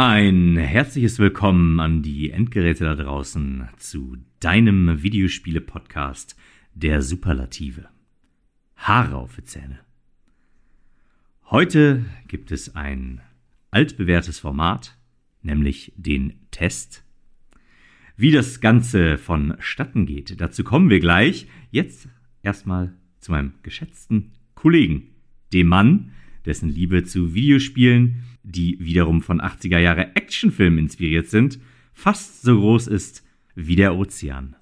Ein herzliches Willkommen an die Endgeräte da draußen zu deinem Videospiele-Podcast der Superlative. Haare auf die Zähne. Heute gibt es ein altbewährtes Format, nämlich den Test. Wie das Ganze vonstatten geht, dazu kommen wir gleich. Jetzt erstmal zu meinem geschätzten Kollegen, dem Mann, dessen Liebe zu Videospielen die wiederum von 80er Jahre Actionfilmen inspiriert sind, fast so groß ist wie der Ozean.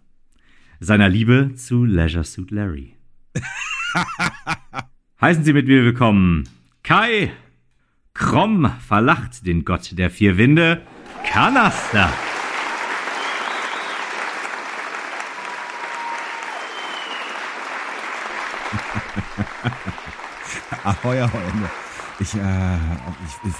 Seiner Liebe zu Leisure Suit Larry. Heißen Sie mit mir willkommen Kai Krom verlacht den Gott der vier Winde, Kanaster. Ahoi, ahoi. Ich, äh, ich, ich,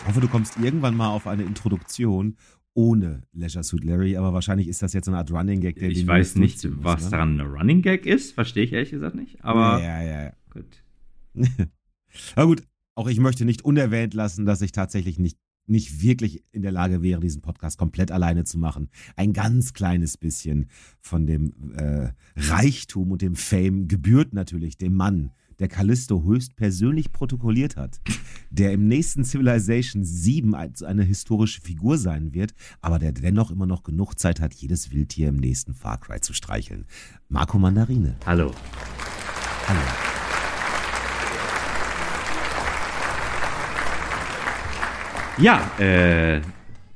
ich hoffe, du kommst irgendwann mal auf eine Introduktion ohne Leisure Suit Larry, aber wahrscheinlich ist das jetzt so eine Art Running Gag. Der ich weiß nicht, muss, was ne? daran eine Running Gag ist, verstehe ich ehrlich gesagt nicht. Aber ja, ja, ja. Gut. aber gut, auch ich möchte nicht unerwähnt lassen, dass ich tatsächlich nicht nicht wirklich in der Lage wäre, diesen Podcast komplett alleine zu machen. Ein ganz kleines bisschen von dem äh, Reichtum und dem Fame gebührt natürlich dem Mann, der Callisto höchstpersönlich protokolliert hat, der im nächsten Civilization 7 eine historische Figur sein wird, aber der dennoch immer noch genug Zeit hat, jedes Wildtier im nächsten Far Cry zu streicheln. Marco Mandarine. Hallo. Hallo. Ja, äh,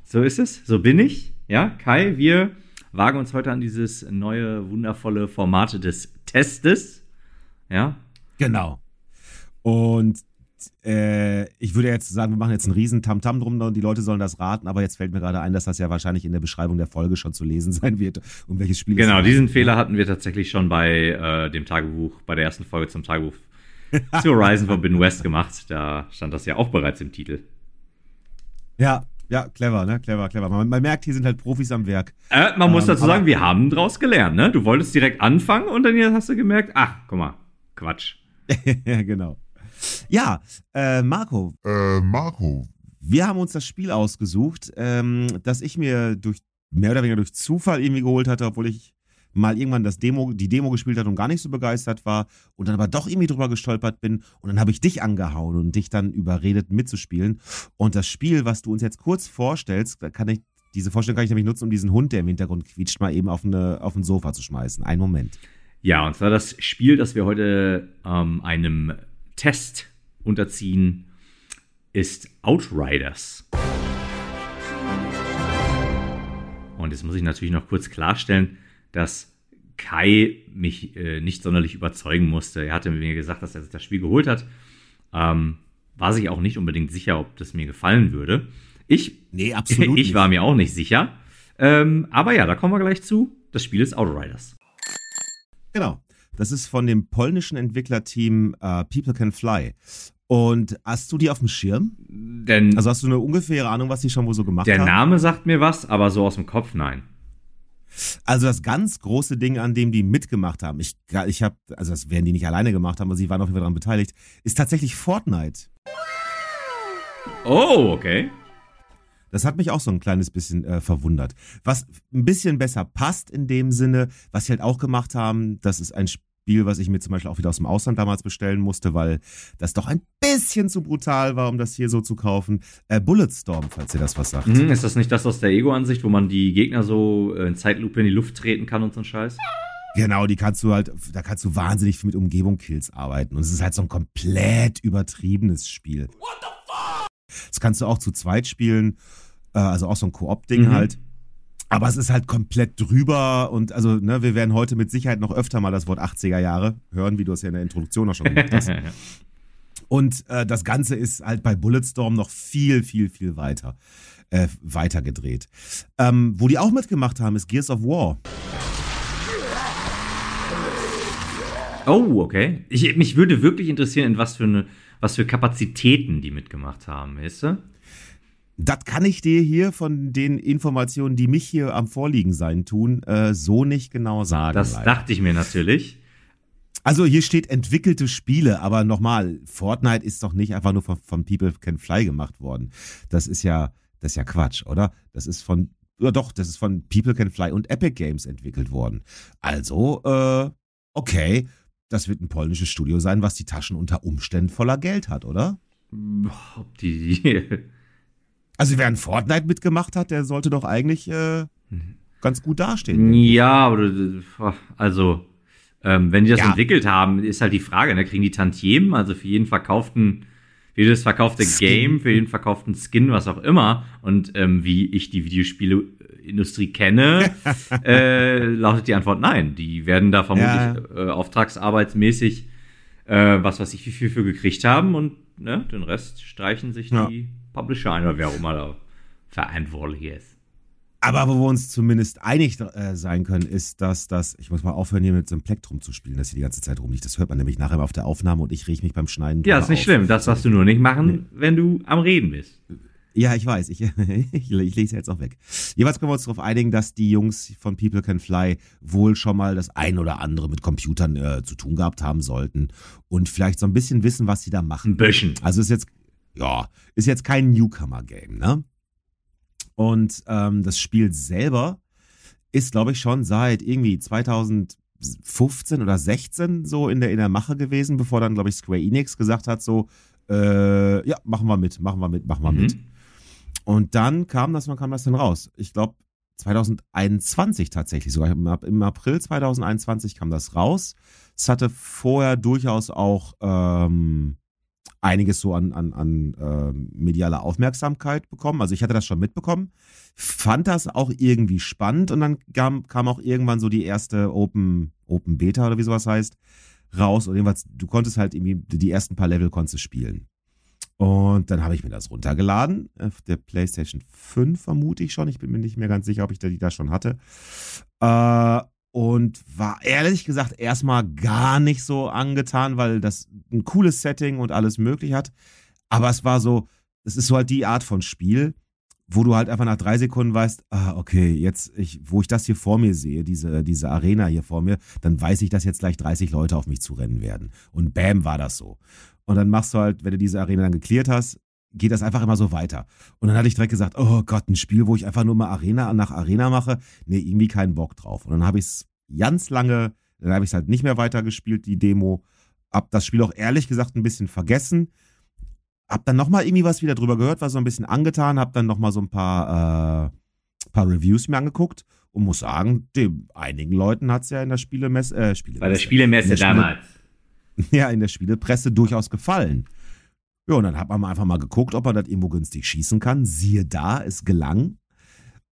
so ist es, so bin ich. Ja, Kai, wir wagen uns heute an dieses neue, wundervolle Format des Testes. Ja, Genau. Und äh, ich würde jetzt sagen, wir machen jetzt einen riesen Tamtam drum und die Leute sollen das raten, aber jetzt fällt mir gerade ein, dass das ja wahrscheinlich in der Beschreibung der Folge schon zu lesen sein wird, um welches Spiel genau, es Genau, diesen Fehler hatten wir tatsächlich schon bei äh, dem Tagebuch, bei der ersten Folge zum Tagebuch zu Horizon Forbidden West gemacht. Da stand das ja auch bereits im Titel. Ja, ja, clever, ne? Clever, clever. Man, man, merkt, hier sind halt Profis am Werk. Äh, man ähm, muss dazu sagen, wir haben draus gelernt, ne? Du wolltest direkt anfangen und dann hast du gemerkt, ach, guck mal, Quatsch. ja, genau. Ja, äh, Marco. Äh, Marco. Wir haben uns das Spiel ausgesucht, ähm, das ich mir durch mehr oder weniger durch Zufall irgendwie geholt hatte, obwohl ich mal irgendwann das Demo, die Demo gespielt hat und gar nicht so begeistert war und dann aber doch irgendwie drüber gestolpert bin und dann habe ich dich angehauen und dich dann überredet mitzuspielen und das Spiel, was du uns jetzt kurz vorstellst, kann ich diese Vorstellung kann ich nämlich nutzen, um diesen Hund, der im Hintergrund quietscht, mal eben auf, eine, auf ein Sofa zu schmeißen. Einen Moment. Ja, und zwar das Spiel, das wir heute ähm, einem Test unterziehen, ist Outriders. Und jetzt muss ich natürlich noch kurz klarstellen, dass Kai mich äh, nicht sonderlich überzeugen musste. Er hatte mir gesagt, dass er sich das Spiel geholt hat. Ähm, war sich auch nicht unbedingt sicher, ob das mir gefallen würde. Ich, nee, absolut ich war mir auch nicht sicher. Ähm, aber ja, da kommen wir gleich zu. Das Spiel ist Outriders. Genau. Das ist von dem polnischen Entwicklerteam uh, People Can Fly. Und hast du die auf dem Schirm? Denn also hast du eine ungefähre Ahnung, was die schon wohl so gemacht der haben? Der Name sagt mir was, aber so aus dem Kopf nein. Also das ganz große Ding, an dem die mitgemacht haben, ich, ich habe, also das werden die nicht alleine gemacht haben, aber sie waren auf jeden Fall daran beteiligt, ist tatsächlich Fortnite. Oh, okay. Das hat mich auch so ein kleines bisschen äh, verwundert. Was ein bisschen besser passt in dem Sinne, was sie halt auch gemacht haben, das ist ein Spiel, was ich mir zum Beispiel auch wieder aus dem Ausland damals bestellen musste, weil das doch ein bisschen zu brutal war, um das hier so zu kaufen. Äh, Bulletstorm, falls ihr das was sagt. Mhm, ist das nicht das aus der Ego-Ansicht, wo man die Gegner so äh, in Zeitlupe in die Luft treten kann und so ein Scheiß? Genau, die kannst du halt, da kannst du wahnsinnig viel mit Umgebung-Kills arbeiten. Und es ist halt so ein komplett übertriebenes Spiel. What the fuck? Das kannst du auch zu zweit spielen. Äh, also auch so ein Koop-Ding mhm. halt. Aber es ist halt komplett drüber und also, ne, wir werden heute mit Sicherheit noch öfter mal das Wort 80er Jahre hören, wie du es ja in der Introduktion auch schon gemacht hast. und äh, das Ganze ist halt bei Bulletstorm noch viel, viel, viel weiter, äh, weiter gedreht. Ähm, wo die auch mitgemacht haben, ist Gears of War. Oh, okay. Ich, mich würde wirklich interessieren, in was für eine, was für Kapazitäten die mitgemacht haben, weißt du? Das kann ich dir hier von den Informationen, die mich hier am Vorliegen sein tun, äh, so nicht genau sagen. Das leider. dachte ich mir natürlich. Also hier steht entwickelte Spiele, aber nochmal, Fortnite ist doch nicht einfach nur von, von People Can Fly gemacht worden. Das ist ja Das ist ja Quatsch, oder? Das ist von, ja doch, das ist von People Can Fly und Epic Games entwickelt worden. Also, äh, okay, das wird ein polnisches Studio sein, was die Taschen unter Umständen voller Geld hat, oder? Ob die. Also, wer ein Fortnite mitgemacht hat, der sollte doch eigentlich äh, ganz gut dastehen. Ja, aber also, ähm, wenn die das ja. entwickelt haben, ist halt die Frage, ne? kriegen die Tantiemen, also für jeden verkauften, für jedes verkaufte Skin. Game, für jeden verkauften Skin, was auch immer. Und ähm, wie ich die Videospieleindustrie kenne, äh, lautet die Antwort nein. Die werden da vermutlich ja. äh, auftragsarbeitsmäßig äh, was weiß ich, wie viel für gekriegt haben und ne, den Rest streichen sich ja. die Publisher ein oder wer auch immer da verantwortlich ist. Aber wo wir uns zumindest einig äh, sein können, ist, dass das, ich muss mal aufhören, hier mit so einem Plektrum zu spielen, dass hier die ganze Zeit rumliegt. Das hört man nämlich nachher auf der Aufnahme und ich rieche mich beim Schneiden. Ja, ist nicht auf. schlimm. Das darfst du nur nicht machen, nee. wenn du am Reden bist. Ja, ich weiß. Ich, ich, ich lese jetzt auch weg. Jeweils können wir uns darauf einigen, dass die Jungs von People Can Fly wohl schon mal das ein oder andere mit Computern äh, zu tun gehabt haben sollten und vielleicht so ein bisschen wissen, was sie da machen. Ein bisschen. Also ist jetzt, ja, ist jetzt kein Newcomer-Game, ne? Und ähm, das Spiel selber ist, glaube ich, schon seit irgendwie 2015 oder 16 so in der, in der Mache gewesen, bevor dann, glaube ich, Square Enix gesagt hat, so, äh, ja, machen wir mit, machen wir mit, machen wir mhm. mit. Und dann kam das, wann kam das denn raus? Ich glaube, 2021 tatsächlich sogar. Im April 2021 kam das raus. Es hatte vorher durchaus auch ähm, einiges so an, an, an äh, medialer Aufmerksamkeit bekommen. Also ich hatte das schon mitbekommen, fand das auch irgendwie spannend und dann kam, kam auch irgendwann so die erste Open, Open Beta oder wie sowas heißt, raus. Und jedenfalls, du konntest halt irgendwie die ersten paar Level konntest spielen. Und dann habe ich mir das runtergeladen, auf der PlayStation 5 vermute ich schon. Ich bin mir nicht mehr ganz sicher, ob ich die da schon hatte. Äh, und war ehrlich gesagt erstmal gar nicht so angetan, weil das ein cooles Setting und alles möglich hat. Aber es war so, es ist so halt die Art von Spiel, wo du halt einfach nach drei Sekunden weißt, ah, okay, jetzt, ich, wo ich das hier vor mir sehe, diese, diese Arena hier vor mir, dann weiß ich, dass jetzt gleich 30 Leute auf mich zurennen werden. Und bam, war das so. Und dann machst du halt, wenn du diese Arena dann geklärt hast, geht das einfach immer so weiter. Und dann hatte ich direkt gesagt, oh Gott, ein Spiel, wo ich einfach nur mal Arena nach Arena mache. Nee, irgendwie keinen Bock drauf. Und dann habe ich es ganz lange, dann habe ich es halt nicht mehr weitergespielt, die Demo. Hab das Spiel auch ehrlich gesagt ein bisschen vergessen. Hab dann nochmal irgendwie was wieder drüber gehört, war so ein bisschen angetan, hab dann nochmal so ein paar, äh, paar Reviews mir angeguckt und muss sagen, dem, einigen Leuten hat es ja in der Spielemesse, äh, Spielemesse. Bei der Spielemesse der damals. Spiele, ja, in der Spielepresse durchaus gefallen. Ja, und dann hat man einfach mal geguckt, ob man das irgendwo günstig schießen kann. Siehe da, es gelang.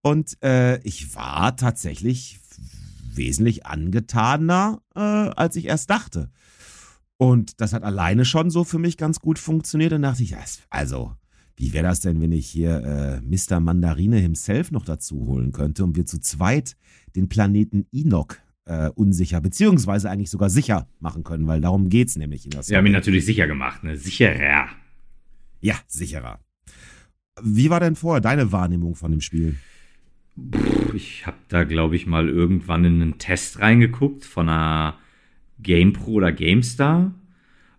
Und äh, ich war tatsächlich wesentlich angetaner, äh, als ich erst dachte. Und das hat alleine schon so für mich ganz gut funktioniert. Und dachte ich, also, wie wäre das denn, wenn ich hier äh, Mr. Mandarine himself noch dazu holen könnte und wir zu zweit den Planeten Enoch äh, unsicher, beziehungsweise eigentlich sogar sicher machen können, weil darum geht es nämlich in das. Wir haben ihn natürlich sicher gemacht, ne? Sicherer. Ja, sicherer. Wie war denn vorher deine Wahrnehmung von dem Spiel? Ich habe da, glaube ich, mal irgendwann in einen Test reingeguckt von einer GamePro oder GameStar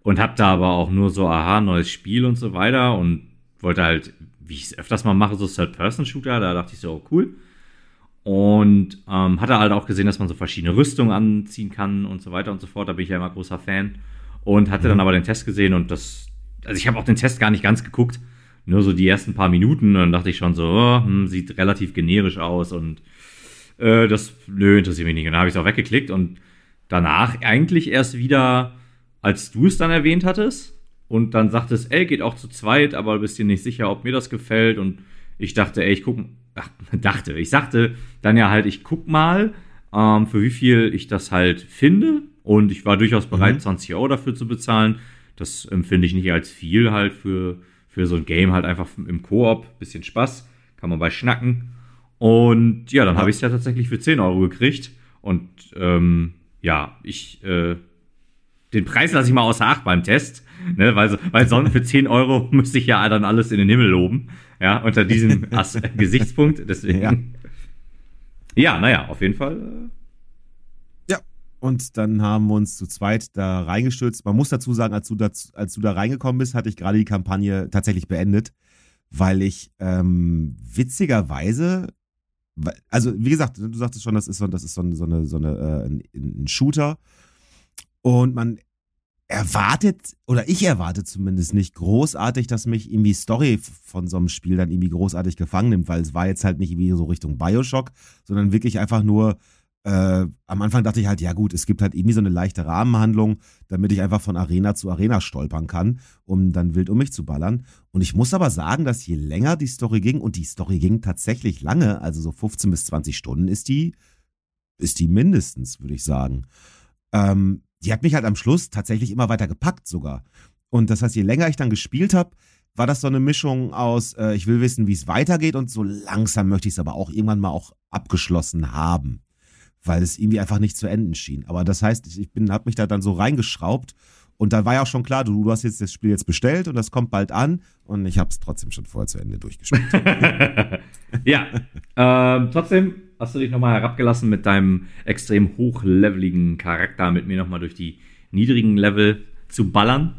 und habe da aber auch nur so, aha, neues Spiel und so weiter und wollte halt, wie ich es öfters mal mache, so Third-Person-Shooter, da dachte ich so, oh, cool. Und ähm, hatte halt auch gesehen, dass man so verschiedene Rüstungen anziehen kann und so weiter und so fort. Da bin ich ja immer großer Fan. Und hatte mhm. dann aber den Test gesehen und das, also ich habe auch den Test gar nicht ganz geguckt nur so die ersten paar Minuten, dann dachte ich schon so, oh, hm, sieht relativ generisch aus und äh, das, nö, interessiert mich nicht. Und dann habe ich es auch weggeklickt und danach eigentlich erst wieder, als du es dann erwähnt hattest und dann sagtest, ey, geht auch zu zweit, aber bist dir nicht sicher, ob mir das gefällt und ich dachte, ey, ich guck, ach, dachte, ich sagte dann ja halt, ich guck mal, ähm, für wie viel ich das halt finde und ich war durchaus bereit, mhm. 20 Euro dafür zu bezahlen. Das empfinde ich nicht als viel halt für für so ein Game halt einfach im Koop, bisschen Spaß, kann man bei schnacken. Und ja, dann ja. habe ich es ja tatsächlich für 10 Euro gekriegt. Und ähm, ja, ich, äh, den Preis lasse ich mal außer Acht beim Test, ne, weil, weil sonst für 10 Euro müsste ich ja dann alles in den Himmel loben, ja, unter diesem As Gesichtspunkt. Deswegen. Ja. ja, naja, auf jeden Fall. Äh, und dann haben wir uns zu zweit da reingestürzt. Man muss dazu sagen, als du da, als du da reingekommen bist, hatte ich gerade die Kampagne tatsächlich beendet. weil ich ähm, witzigerweise, also wie gesagt, du sagtest schon, das ist so, das ist so, so eine, so eine äh, ein, ein Shooter. Und man erwartet, oder ich erwarte zumindest nicht großartig, dass mich irgendwie Story von so einem Spiel dann irgendwie großartig gefangen nimmt, weil es war jetzt halt nicht irgendwie so Richtung Bioshock, sondern wirklich einfach nur, äh, am Anfang dachte ich halt, ja gut, es gibt halt irgendwie so eine leichte Rahmenhandlung, damit ich einfach von Arena zu Arena stolpern kann, um dann wild um mich zu ballern. Und ich muss aber sagen, dass je länger die Story ging, und die Story ging tatsächlich lange, also so 15 bis 20 Stunden ist die, ist die mindestens, würde ich sagen. Ähm, die hat mich halt am Schluss tatsächlich immer weiter gepackt sogar. Und das heißt, je länger ich dann gespielt habe, war das so eine Mischung aus, äh, ich will wissen, wie es weitergeht und so langsam möchte ich es aber auch irgendwann mal auch abgeschlossen haben, weil es irgendwie einfach nicht zu enden schien. Aber das heißt, ich bin, habe mich da dann so reingeschraubt und da war ja auch schon klar, du, du hast jetzt das Spiel jetzt bestellt und das kommt bald an und ich habe es trotzdem schon vorher zu Ende durchgespielt. ja, ähm, trotzdem hast du dich nochmal herabgelassen mit deinem extrem hochleveligen Charakter, mit mir nochmal durch die niedrigen Level zu ballern.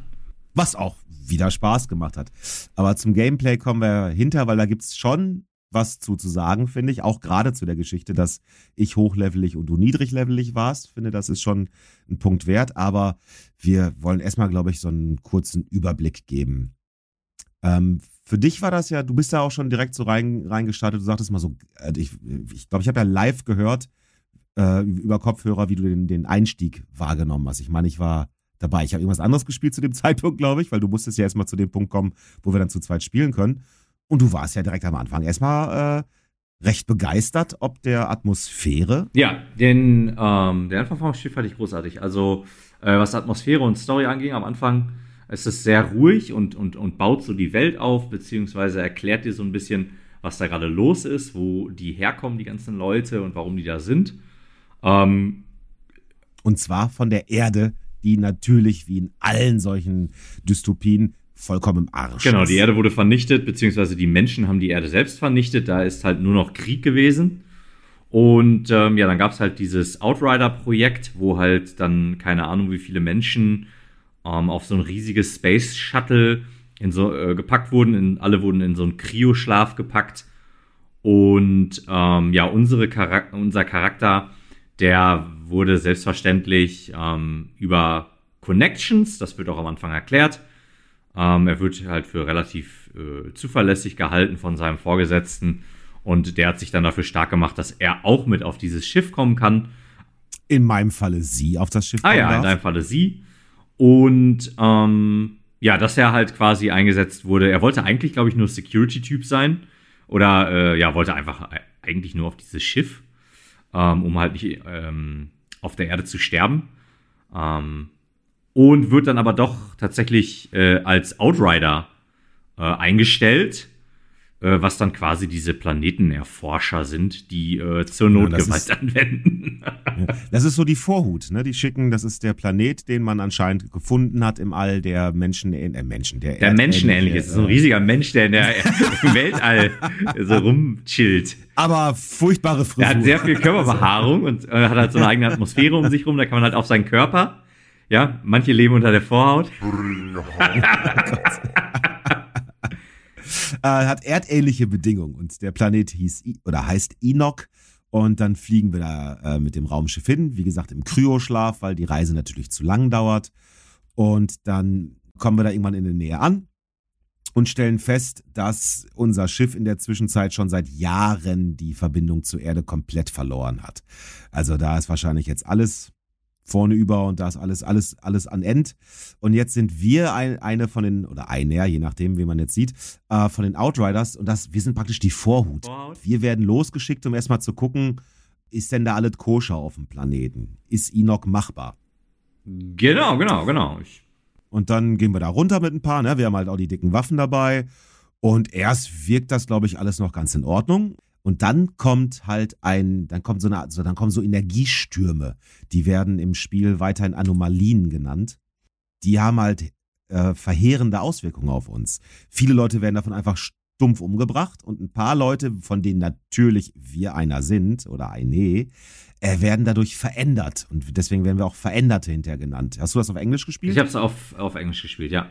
Was auch wieder Spaß gemacht hat. Aber zum Gameplay kommen wir hinter, weil da gibt es schon was zu, zu sagen, finde ich. Auch gerade zu der Geschichte, dass ich hochlevelig und du niedriglevelig warst. Finde, das ist schon ein Punkt wert. Aber wir wollen erstmal, glaube ich, so einen kurzen Überblick geben. Ähm, für dich war das ja, du bist da auch schon direkt so rein, reingestartet. Du sagtest mal so, äh, ich glaube, ich, glaub, ich habe ja live gehört äh, über Kopfhörer, wie du den, den Einstieg wahrgenommen hast. Ich meine, ich war dabei. Ich habe irgendwas anderes gespielt zu dem Zeitpunkt, glaube ich, weil du musstest ja erstmal zu dem Punkt kommen, wo wir dann zu zweit spielen können. Und du warst ja direkt am Anfang erstmal äh, recht begeistert ob der Atmosphäre. Ja, den, ähm, den Anfang vom Spiel fand ich großartig. Also, äh, was Atmosphäre und Story anging, am Anfang es ist sehr ruhig und, und, und baut so die Welt auf, beziehungsweise erklärt dir so ein bisschen, was da gerade los ist, wo die herkommen, die ganzen Leute und warum die da sind. Ähm, und zwar von der Erde, die natürlich wie in allen solchen Dystopien vollkommen im Arsch Genau, die Erde wurde vernichtet, beziehungsweise die Menschen haben die Erde selbst vernichtet. Da ist halt nur noch Krieg gewesen. Und ähm, ja, dann gab es halt dieses Outrider-Projekt, wo halt dann keine Ahnung, wie viele Menschen ähm, auf so ein riesiges Space Shuttle in so, äh, gepackt wurden. In, alle wurden in so einen Kryoschlaf gepackt. Und ähm, ja, unsere Charak unser Charakter, der wurde selbstverständlich ähm, über Connections, das wird auch am Anfang erklärt. Ähm, er wird halt für relativ äh, zuverlässig gehalten von seinem Vorgesetzten. Und der hat sich dann dafür stark gemacht, dass er auch mit auf dieses Schiff kommen kann. In meinem Falle sie auf das Schiff kommen Ah ja, darf. in deinem Falle sie. Und ähm, ja, dass er halt quasi eingesetzt wurde. Er wollte eigentlich, glaube ich, nur Security-Typ sein. Oder äh, ja, wollte einfach eigentlich nur auf dieses Schiff, ähm, um halt nicht ähm, auf der Erde zu sterben. Ähm, und wird dann aber doch tatsächlich äh, als Outrider äh, eingestellt äh, was dann quasi diese Planetenerforscher sind, die äh, zur Notgewalt ja, anwenden. das ist so die Vorhut, ne? Die schicken, das ist der Planet, den man anscheinend gefunden hat im All, der Menschen, äh, Menschen, der Der menschenähnlich ist, so ein riesiger Mensch, der in der im Weltall so rumchillt. Aber furchtbare Frisur. Er hat sehr viel Körperbehaarung und äh, hat halt so eine eigene Atmosphäre um sich rum, da kann man halt auf seinen Körper, ja, manche leben unter der Vorhaut. äh, hat erdähnliche Bedingungen und der Planet hieß oder heißt Enoch. Und dann fliegen wir da äh, mit dem Raumschiff hin, wie gesagt, im Kryoschlaf, weil die Reise natürlich zu lang dauert. Und dann kommen wir da irgendwann in der Nähe an und stellen fest, dass unser Schiff in der Zwischenzeit schon seit Jahren die Verbindung zur Erde komplett verloren hat. Also da ist wahrscheinlich jetzt alles vorne über und da ist alles, alles, alles an End. Und jetzt sind wir ein, eine von den, oder einer, je nachdem, wie man jetzt sieht, äh, von den Outriders und das, wir sind praktisch die Vorhut. Vorhut. Wir werden losgeschickt, um erstmal zu gucken, ist denn da alles koscher auf dem Planeten? Ist Enoch machbar? Genau, genau, genau. Ich und dann gehen wir da runter mit ein paar, ne? Wir haben halt auch die dicken Waffen dabei. Und erst wirkt das, glaube ich, alles noch ganz in Ordnung. Und dann kommt halt ein, dann kommt so eine, also dann kommen so Energiestürme. Die werden im Spiel weiterhin Anomalien genannt. Die haben halt äh, verheerende Auswirkungen auf uns. Viele Leute werden davon einfach stumpf umgebracht und ein paar Leute, von denen natürlich wir einer sind oder eine, äh, werden dadurch verändert. Und deswegen werden wir auch Veränderte hinterher genannt. Hast du das auf Englisch gespielt? Ich habe es auf, auf Englisch gespielt, ja.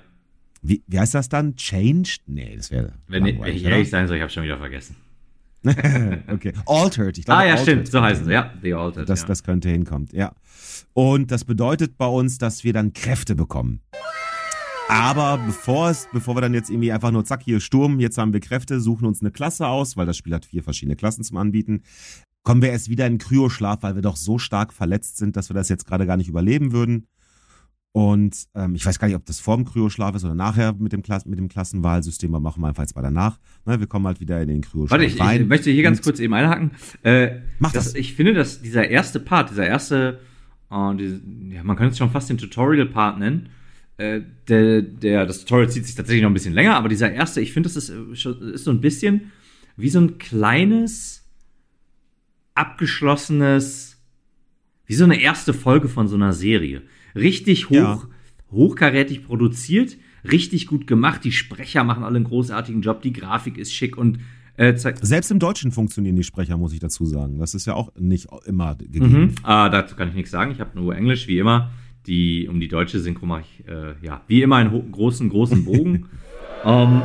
Wie, wie heißt das dann? Changed? Nee, das wäre. Wenn ich ehrlich sein soll, ich habe schon wieder vergessen. okay. Altered. Ich glaube, ah, ja, Altered stimmt. So heißen sie. Ja, The Altered. Das, ja. das könnte hinkommen. Ja. Und das bedeutet bei uns, dass wir dann Kräfte bekommen. Aber bevor es, bevor wir dann jetzt irgendwie einfach nur zack, hier Sturm, jetzt haben wir Kräfte, suchen uns eine Klasse aus, weil das Spiel hat vier verschiedene Klassen zum Anbieten, kommen wir erst wieder in Kryoschlaf, weil wir doch so stark verletzt sind, dass wir das jetzt gerade gar nicht überleben würden. Und ähm, ich weiß gar nicht, ob das vor dem Kryoschlaf ist oder nachher mit dem, Klas mit dem Klassenwahlsystem, aber machen wir einfach jetzt mal danach. Ne, wir kommen halt wieder in den Kryoschlaf Warte, ich, rein. ich möchte hier ganz kurz eben einhaken. Äh, Mach das, das. Ich finde, dass dieser erste Part, dieser erste, äh, diese, ja, man könnte es schon fast den Tutorial-Part nennen. Äh, der, der, das Tutorial zieht sich tatsächlich noch ein bisschen länger, aber dieser erste, ich finde, das ist, äh, ist so ein bisschen wie so ein kleines, abgeschlossenes, wie so eine erste Folge von so einer Serie. Richtig hoch, Ja. hochkarätig produziert, richtig gut gemacht. Die Sprecher machen alle einen großartigen Job, die Grafik ist schick und äh, zeigt. Selbst im Deutschen funktionieren die Sprecher, muss ich dazu sagen. Das ist ja auch nicht immer gegeben. Mhm. Ah, dazu kann ich nichts sagen. Ich habe nur Englisch, wie immer. Die, um die deutsche Synchro mache ich, äh, ja, wie immer einen großen, großen Bogen. ähm,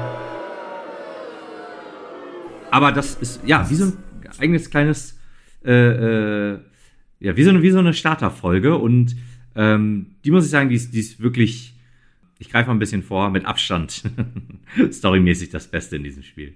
aber das ist, ja, wie so ein eigenes kleines, äh, äh, ja, wie so eine, wie so eine Starterfolge. Und ähm, die muss ich sagen, die ist, die ist wirklich, ich greife mal ein bisschen vor, mit Abstand storymäßig das Beste in diesem Spiel.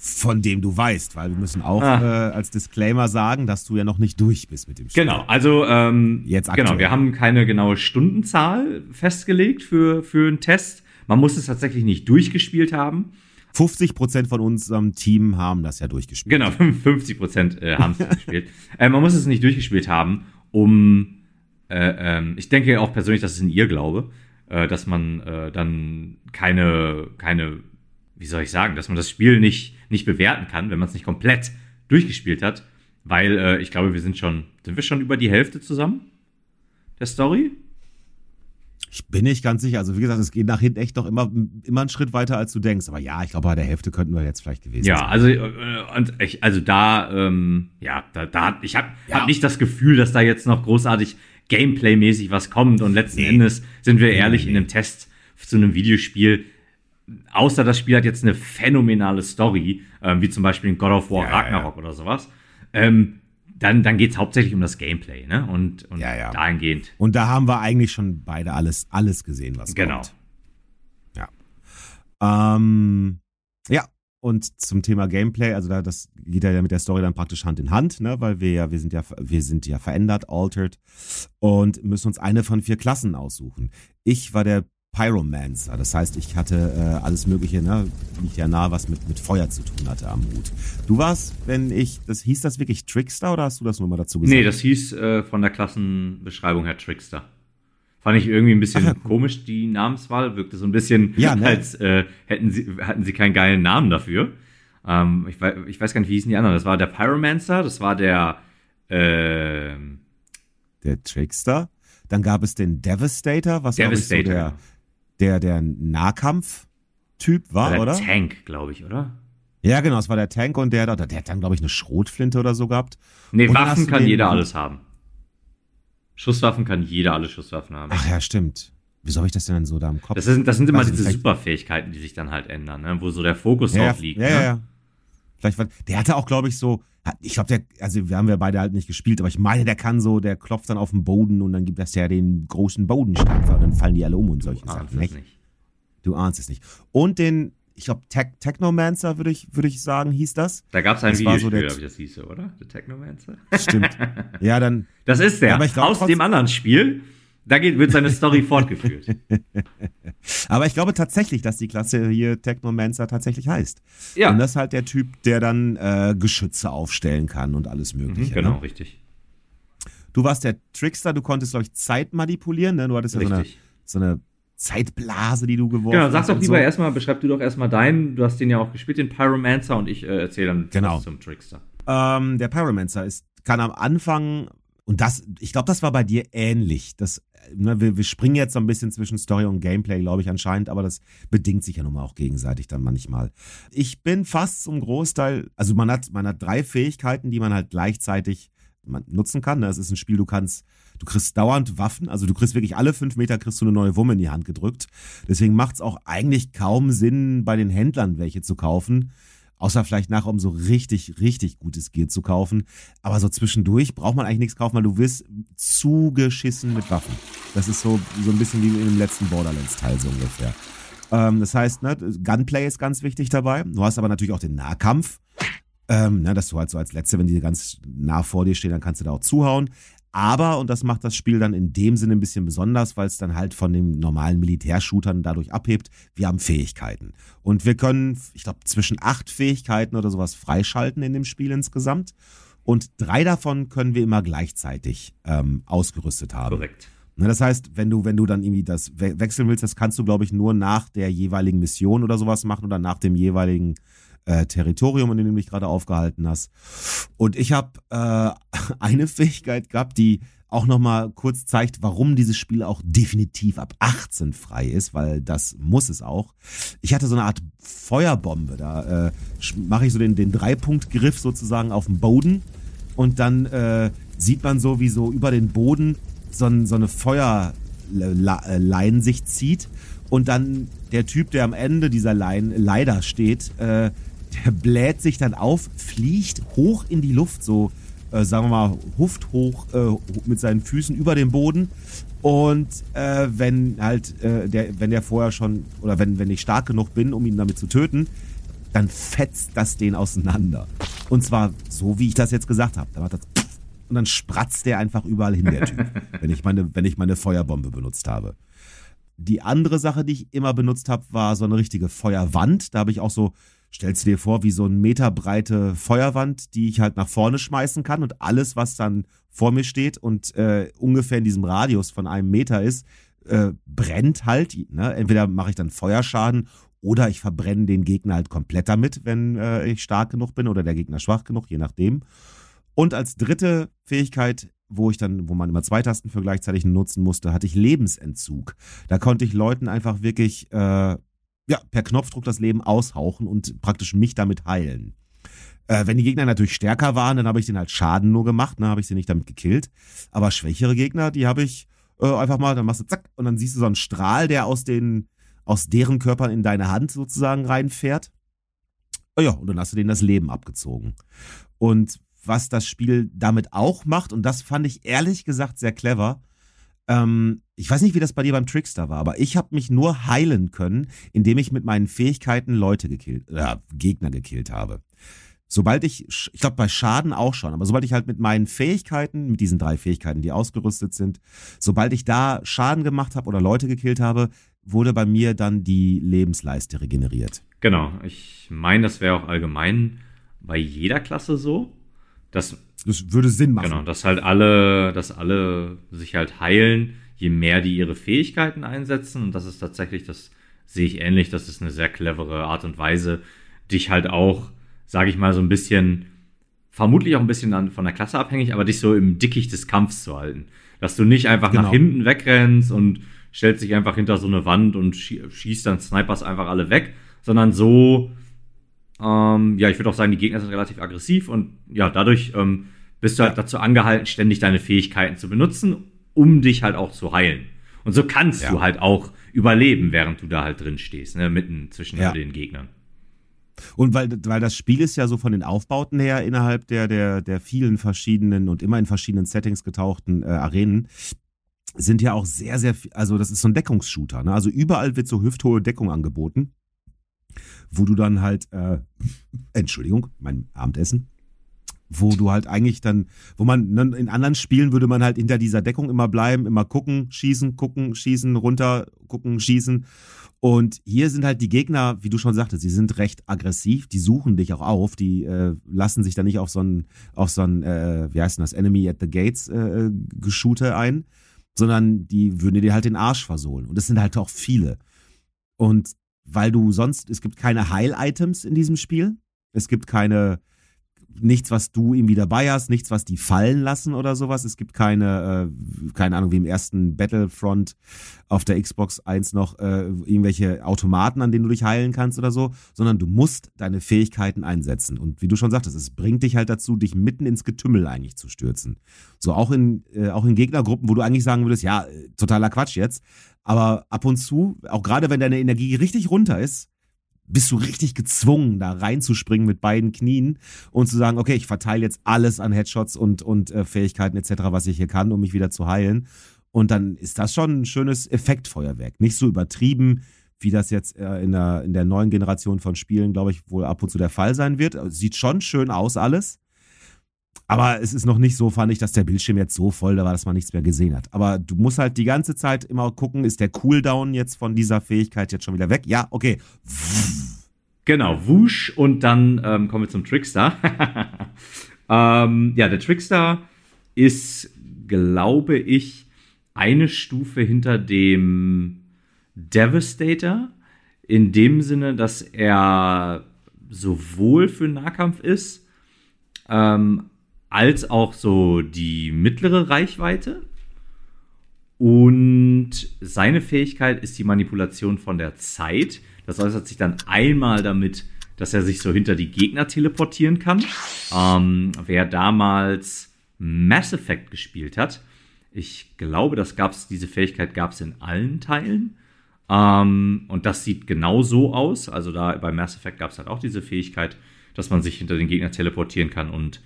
Von dem du weißt, weil wir müssen auch Ah. äh, als Disclaimer sagen, dass du ja noch nicht durch bist mit dem Spiel. Genau, also ähm, Jetzt genau, wir haben keine genaue Stundenzahl festgelegt für, für einen Test. Man muss es tatsächlich nicht durchgespielt haben. 50 Prozent von unserem Team haben das ja durchgespielt. Genau, 50 Prozent äh, haben es gespielt. Äh, man muss es nicht durchgespielt haben, um, äh, ähm, ich denke auch persönlich, das ist ein Irrglaube, äh, dass man äh, dann keine, keine, wie soll ich sagen, dass man das Spiel nicht, nicht bewerten kann, wenn man es nicht komplett durchgespielt hat, weil äh, ich glaube, wir sind schon, sind wir schon über die Hälfte zusammen der Story? Ich bin nicht ganz sicher. Also wie gesagt, es geht nach hinten echt noch immer, immer einen Schritt weiter, als du denkst. Aber ja, ich glaube, bei der Hälfte könnten wir jetzt vielleicht gewesen Ja, sein. also äh, und ich, also da, ähm, ja, da, da ich habe Ja. hab nicht das Gefühl, dass da jetzt noch großartig Gameplay-mäßig was kommt und letzten Nee. Endes sind wir ehrlich nee. in einem Test zu einem Videospiel. Außer das Spiel hat jetzt eine phänomenale Story, ähm, wie zum Beispiel in God of War Ja, ja, Ragnarok oder sowas. Ähm, dann dann geht es hauptsächlich um das Gameplay, ne? Und, und Ja, ja. dahingehend. Und da haben wir eigentlich schon beide alles, alles gesehen, was Genau. kommt. Ähm, ja, und zum Thema Gameplay, also da, das geht ja mit der Story dann praktisch Hand in Hand, ne, weil wir ja, wir sind ja, wir sind ja verändert, altered und müssen uns eine von vier Klassen aussuchen. Ich war der Pyromancer, das heißt, ich hatte äh, alles Mögliche, ne, liegt ja nah, was mit, mit Feuer zu tun hatte am Hut. Du warst, wenn ich, das hieß das wirklich Trickster oder hast du das nur mal dazu gesagt? Nee, das hieß äh, von der Klassenbeschreibung her Trickster. Fand ich irgendwie ein bisschen Ach komisch, die Namenswahl. Wirkte so ein bisschen, Ja, ne? als äh, hätten sie, hatten sie keinen geilen Namen dafür. Ähm, ich, weiß, ich weiß gar nicht, wie hießen die anderen. Das war der Pyromancer, das war der ähm, der Trickster. Dann gab es den Devastator, was ich, so Devastator. der, der, der Nahkampf-Typ war, der oder? Tank, glaube ich, oder? Ja, genau, es war der Tank und der, der, der hat dann, glaube ich, eine Schrotflinte oder so gehabt. Nee, Und Waffen kann den- jeder alles haben. Schusswaffen kann jeder alle Schusswaffen haben. Ach ja, stimmt. Wieso habe ich das denn dann so da im Kopf? Das sind, das sind immer nicht, diese Superfähigkeiten, die sich dann halt ändern, ne? wo so der Fokus ja, drauf liegt. ja, ne? ja, ja. Vielleicht war, der hatte auch, glaube ich, so, ich glaube, der, also wir haben ja beide halt nicht gespielt, aber ich meine, der kann so, der klopft dann auf den Boden und dann gibt das ja den großen Bodenstampfer und dann fallen die alle um und solche Du ahnst Sachen. es Nicht? nicht. Du ahnst es nicht. Und den, ich glaube, Tech, Technomancer, würde ich, würde ich sagen, hieß das. Da gab es ein Das so Videospiel, der- glaube ich, das hieße, oder? The Technomancer? Stimmt. ja, dann, Das ist der. Ja, aber ich glaub Aus dem anderen Spiel. Da geht, wird seine Story fortgeführt. Aber ich glaube tatsächlich, dass die Klasse hier Technomancer tatsächlich heißt. Ja. Und das ist halt der Typ, der dann äh, Geschütze aufstellen kann und alles Mögliche. Mhm, genau, Ne? richtig. Du warst der Trickster, du konntest, glaube ich, Zeit manipulieren, ne? Du hattest ja so eine, Richtig. so eine Zeitblase, die du geworfen Genau, sag hast. doch und lieber so. erstmal, beschreib du doch erstmal deinen, du hast den ja auch gespielt, den Pyromancer, und ich äh, erzähle dann Genau. was zum Trickster. Ähm, der Pyromancer ist, kann am Anfang, und das, ich glaube, das war bei dir ähnlich. Das, äh, ne, wir, wir springen jetzt so ein bisschen zwischen Story und Gameplay, glaube ich, anscheinend, aber das bedingt sich ja nun mal auch gegenseitig dann manchmal. Ich bin fast zum Großteil, also man hat, man hat drei Fähigkeiten, die man halt gleichzeitig man nutzen kann. Es ist ein Spiel, du kannst, du kriegst dauernd Waffen, also du kriegst wirklich alle fünf Meter kriegst du eine neue Wumme in die Hand gedrückt. Deswegen macht es auch eigentlich kaum Sinn, bei den Händlern welche zu kaufen. Außer vielleicht nachher, um so richtig, richtig gutes Gear zu kaufen. Aber so zwischendurch braucht man eigentlich nichts kaufen, weil du wirst zugeschissen mit Waffen. Das ist so, so ein bisschen wie in dem letzten Borderlands-Teil so ungefähr. Ähm, das heißt, ne, Gunplay ist ganz wichtig dabei. Du hast aber natürlich auch den Nahkampf. Ähm, ne, dass du halt so als Letzte, wenn die ganz nah vor dir stehen, dann kannst du da auch zuhauen. Aber, und das macht das Spiel dann in dem Sinne ein bisschen besonders, weil es dann halt von den normalen Militärshootern dadurch abhebt, wir haben Fähigkeiten. Und wir können, ich glaube, zwischen acht Fähigkeiten oder sowas freischalten in dem Spiel insgesamt. Und drei davon können wir immer gleichzeitig ähm, ausgerüstet haben. Korrekt. Ne, das heißt, wenn du, wenn du dann irgendwie das we wechseln willst, das kannst du, glaube ich, nur nach der jeweiligen Mission oder sowas machen oder nach dem jeweiligen äh, Territorium, in dem du dich gerade aufgehalten hast. Und ich habe äh, eine Fähigkeit gehabt, die auch nochmal kurz zeigt, warum dieses Spiel auch definitiv ab 18 frei ist, weil das muss es auch. Ich hatte so eine Art Feuerbombe. Da äh, mache ich so den, den Dreipunktgriff sozusagen auf dem Boden und dann äh, sieht man so, wie so über den Boden so, so eine Feuerlein sich zieht und dann der Typ, der am Ende dieser Lein leider steht, äh, der bläht sich dann auf, fliegt hoch in die Luft, so äh, sagen wir mal hufthoch äh, mit seinen Füßen über dem Boden. Und äh, wenn halt äh, der, wenn der vorher schon oder wenn wenn ich stark genug bin, um ihn damit zu töten, dann fetzt das den auseinander. Und zwar so, wie ich das jetzt gesagt habe. Da macht das und dann spratzt der einfach überall hin, der Typ, wenn ich meine, wenn ich meine Feuerbombe benutzt habe. Die andere Sache, die ich immer benutzt habe, war so eine richtige Feuerwand. Da habe ich auch so, stellst du dir vor, wie so ein Meter breite Feuerwand, die ich halt nach vorne schmeißen kann und alles, was dann vor mir steht und äh, ungefähr in diesem Radius von einem Meter ist, äh, brennt halt. Ne? Entweder mache ich dann Feuerschaden oder ich verbrenne den Gegner halt komplett damit, wenn äh, ich stark genug bin oder der Gegner schwach genug, je nachdem. Und als dritte Fähigkeit, wo ich dann, wo man immer zwei Tasten für gleichzeitig nutzen musste, hatte ich Lebensentzug. Da konnte ich Leuten einfach wirklich äh, ja, per Knopfdruck das Leben aushauchen und praktisch mich damit heilen. Äh, wenn die Gegner natürlich stärker waren, dann habe ich denen halt Schaden nur gemacht, ne, habe ich sie nicht damit gekillt. Aber schwächere Gegner, die habe ich äh, einfach mal, dann machst du zack und dann siehst du so einen Strahl, der aus den, aus deren Körpern in deine Hand sozusagen reinfährt. Oh ja, und dann hast du denen das Leben abgezogen. Und was das Spiel damit auch macht. Und das fand ich ehrlich gesagt sehr clever. Ähm, ich weiß nicht, wie das bei dir beim Trickster war, aber ich habe mich nur heilen können, indem ich mit meinen Fähigkeiten Leute gekillt, äh, Gegner gekillt habe. Sobald ich, ich glaube bei Schaden auch schon, aber sobald ich halt mit meinen Fähigkeiten, mit diesen drei Fähigkeiten, die ausgerüstet sind, sobald ich da Schaden gemacht habe oder Leute gekillt habe, wurde bei mir dann die Lebensleiste regeneriert. Genau, ich meine, das wäre auch allgemein bei jeder Klasse so. Das, das würde Sinn machen. Genau, dass halt alle, dass alle sich halt heilen, je mehr die ihre Fähigkeiten einsetzen. Und das ist tatsächlich, das sehe ich ähnlich, das ist eine sehr clevere Art und Weise, dich halt auch, sage ich mal, so ein bisschen, vermutlich auch ein bisschen an, von der Klasse abhängig, aber dich so im Dickicht des Kampfs zu halten. Dass du nicht einfach genau. nach hinten wegrennst und stellst dich einfach hinter so eine Wand und schießt dann Snipers einfach alle weg, sondern so, ähm, ja, ich würde auch sagen, die Gegner sind relativ aggressiv und ja, dadurch ähm, bist du halt dazu angehalten, ständig deine Fähigkeiten zu benutzen, um dich halt auch zu heilen. Und so kannst ja. du halt auch überleben, während du da halt drin stehst, ne, mitten zwischen ja. den Gegnern. Und weil, weil das Spiel ist ja so von den Aufbauten her innerhalb der, der, der vielen verschiedenen und immer in verschiedenen Settings getauchten äh, Arenen, sind ja auch sehr, sehr, also das ist so ein Deckungsshooter. Ne? Also überall wird so hüfthohe Deckung angeboten wo du dann halt, äh, Entschuldigung, mein Abendessen, wo du halt eigentlich dann, wo man ne, in anderen Spielen würde man halt hinter dieser Deckung immer bleiben, immer gucken, schießen, gucken, schießen, runter, gucken, schießen. Und hier sind halt die Gegner, wie du schon sagtest, sie sind recht aggressiv, die suchen dich auch auf, die äh, lassen sich dann nicht auf so ein, auf so ein, äh, wie heißt denn das, Enemy at the Gates äh, Geschute ein, sondern die würden dir halt den Arsch versohlen. Und es sind halt auch viele. Und weil du sonst, es gibt keine Heil-Items in diesem Spiel. Es gibt keine, nichts, was du irgendwie dabei hast, nichts, was die fallen lassen oder sowas. Es gibt keine, äh, keine Ahnung, wie im ersten Battlefront auf der Xbox 1 noch äh, irgendwelche Automaten, an denen du dich heilen kannst oder so, sondern du musst deine Fähigkeiten einsetzen. Und wie du schon sagtest, es bringt dich halt dazu, dich mitten ins Getümmel eigentlich zu stürzen. So auch in, äh, auch in Gegnergruppen, wo du eigentlich sagen würdest, ja, äh, totaler Quatsch jetzt. Aber ab und zu, auch gerade wenn deine Energie richtig runter ist, bist du richtig gezwungen, da reinzuspringen mit beiden Knien und zu sagen, okay, ich verteile jetzt alles an Headshots und, und äh, Fähigkeiten etc., was ich hier kann, um mich wieder zu heilen. Und dann ist das schon ein schönes Effektfeuerwerk. Nicht so übertrieben, wie das jetzt äh, in, der, in der neuen Generation von Spielen, glaube ich, wohl ab und zu der Fall sein wird. Sieht schon schön aus alles. Aber es ist noch nicht so, fand ich, dass der Bildschirm jetzt so voll war, dass man nichts mehr gesehen hat. Aber du musst halt die ganze Zeit immer gucken, ist der Cooldown jetzt von dieser Fähigkeit jetzt schon wieder weg? Ja, okay. Genau, wusch und dann ähm, kommen wir zum Trickster. ähm, ja, der Trickster ist, glaube ich, eine Stufe hinter dem Devastator. In dem Sinne, dass er sowohl für Nahkampf ist, ähm, als auch so die mittlere Reichweite. Und seine Fähigkeit ist die Manipulation von der Zeit. Das äußert sich dann einmal damit, dass er sich so hinter die Gegner teleportieren kann. Ähm, wer damals Mass Effect gespielt hat, ich glaube, das gab's, diese Fähigkeit gab es in allen Teilen. Ähm, und das sieht genau so aus. Also da bei Mass Effect gab es halt auch diese Fähigkeit, dass man sich hinter den Gegner teleportieren kann und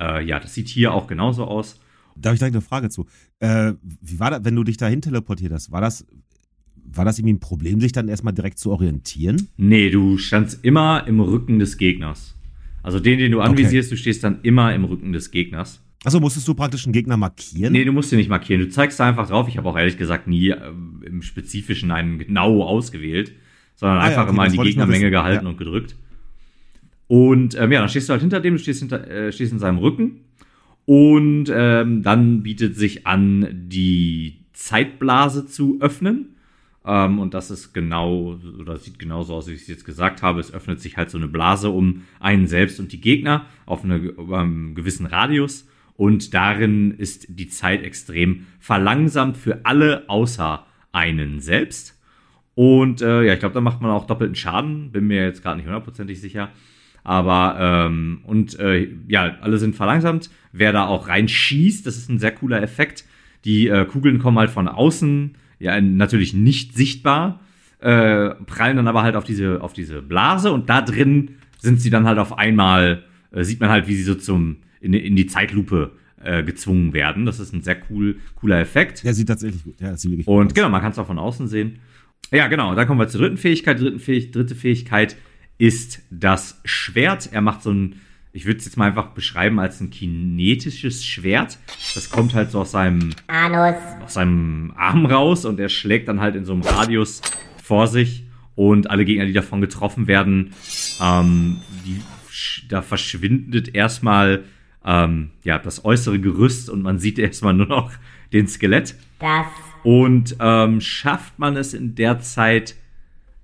äh, ja, das sieht hier auch genauso aus. Da habe ich direkt eine Frage zu. Äh, wie war das, wenn du dich dahin teleportiert hast? War das, war das irgendwie ein Problem, sich dann erstmal direkt zu orientieren? Nee, du standst immer im Rücken des Gegners. Also den, den du anvisierst, okay. du stehst dann immer im Rücken des Gegners. Achso, musstest du praktisch einen Gegner markieren? Nee, du musst ihn nicht markieren. Du zeigst da einfach drauf. Ich habe auch ehrlich gesagt nie äh, im Spezifischen einen genau ausgewählt, sondern ah, einfach ja, okay, immer in die Gegnermenge gehalten ja. und gedrückt. Und ähm, ja, dann stehst du halt hinter dem, du stehst, hinter, äh, stehst in seinem Rücken. Und ähm, dann bietet sich an, die Zeitblase zu öffnen. Ähm, und das ist genau, oder sieht genauso aus, wie ich es jetzt gesagt habe. Es öffnet sich halt so eine Blase um einen selbst und die Gegner auf eine, einem gewissen Radius. Und darin ist die Zeit extrem verlangsamt für alle außer einen selbst. Und äh, ja, ich glaube, da macht man auch doppelten Schaden. Bin mir jetzt gerade nicht hundertprozentig sicher. Aber, ähm, und äh, ja, alle sind verlangsamt. Wer da auch reinschießt, das ist ein sehr cooler Effekt. Die äh, Kugeln kommen halt von außen, ja, natürlich nicht sichtbar, äh, prallen dann aber halt auf diese, auf diese Blase und da drin sind sie dann halt auf einmal, äh, sieht man halt, wie sie so zum, in, in die Zeitlupe äh, gezwungen werden. Das ist ein sehr cool, cooler Effekt. Der sieht tatsächlich gut. Ja, das sieht wirklich Und genau, man kann es auch von außen sehen. Ja, genau, dann kommen wir zur dritten Fähigkeit. Dritten Fähig dritte Fähigkeit ist das Schwert. Er macht so ein, ich würde es jetzt mal einfach beschreiben als ein kinetisches Schwert. Das kommt halt so aus seinem, Anus. aus seinem Arm raus und er schlägt dann halt in so einem Radius vor sich und alle Gegner, die davon getroffen werden, ähm, die, da verschwindet erstmal ähm, ja, das äußere Gerüst und man sieht erstmal nur noch den Skelett. Das. Und ähm, schafft man es in der Zeit,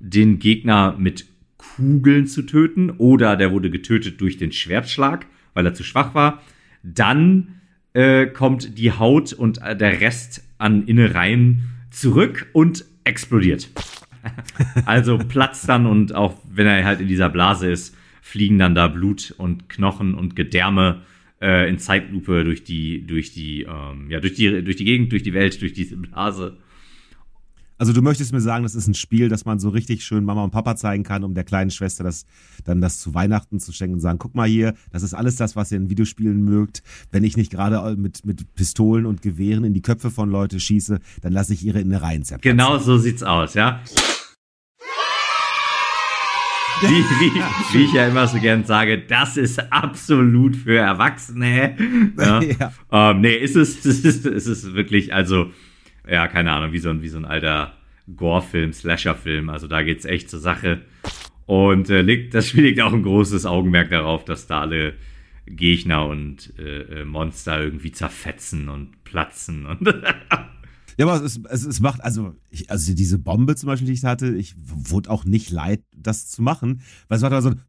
den Gegner mit Kugeln zu töten oder der wurde getötet durch den Schwertschlag, weil er zu schwach war. Dann äh, kommt die Haut und äh, der Rest an Innereien zurück und explodiert. also platzt dann und auch wenn er halt in dieser Blase ist, fliegen dann da Blut und Knochen und Gedärme äh, in Zeitlupe durch die, durch die, ähm, ja, durch die, durch die Gegend, durch die Welt, durch diese Blase. Also du möchtest mir sagen, das ist ein Spiel, das man so richtig schön Mama und Papa zeigen kann, um der kleinen Schwester das dann das zu Weihnachten zu schenken und sagen, guck mal hier, das ist alles das, was ihr in Videospielen mögt. Wenn ich nicht gerade mit, mit Pistolen und Gewehren in die Köpfe von Leute schieße, dann lasse ich ihre Innereien zerplatzen. Genau so sieht's aus, ja. Wie, wie, wie, ich ja immer so gern sage, das ist absolut für Erwachsene. Ja. ja. Ähm, nee, ist es, ist es, ist es wirklich, also ja, keine Ahnung, wie so ein, wie so ein alter Gore-Film, Slasher-Film. Also da geht's echt zur Sache. Und äh, legt, das Spiel legt auch ein großes Augenmerk darauf, dass da alle Gegner und äh, äh Monster irgendwie zerfetzen und platzen und Ja, aber es, es, es macht, also, ich, also diese Bombe zum Beispiel, die ich hatte, ich wurde auch nicht leid, das zu machen, weil es war da so ein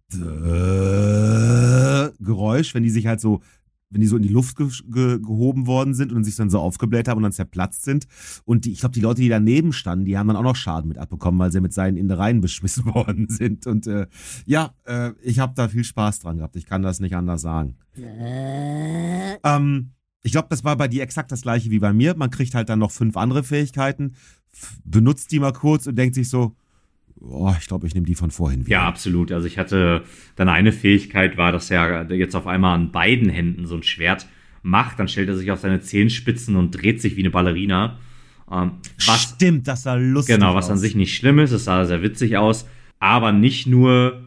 Geräusch, wenn die sich halt so wenn die so in die Luft ge ge gehoben worden sind und sich dann so aufgebläht haben und dann zerplatzt sind. Und die, ich glaube, die Leute, die daneben standen, die haben dann auch noch Schaden mit abbekommen, weil sie mit seinen Innereien beschmissen worden sind. Und äh, ja, äh, ich habe da viel Spaß dran gehabt. Ich kann das nicht anders sagen. ähm, ich glaube, das war bei dir exakt das gleiche wie bei mir. Man kriegt halt dann noch fünf andere Fähigkeiten, benutzt die mal kurz und denkt sich so, oh, ich glaube, ich nehme die von vorhin wieder. Ja, absolut. Also ich hatte dann eine Fähigkeit, war, dass er jetzt auf einmal an beiden Händen so ein Schwert macht. Dann stellt er sich auf seine Zehenspitzen und dreht sich wie eine Ballerina. Ähm, was, Stimmt, das sah lustig Genau, was aus. an sich nicht schlimm ist. Es sah sehr witzig aus. Aber nicht nur,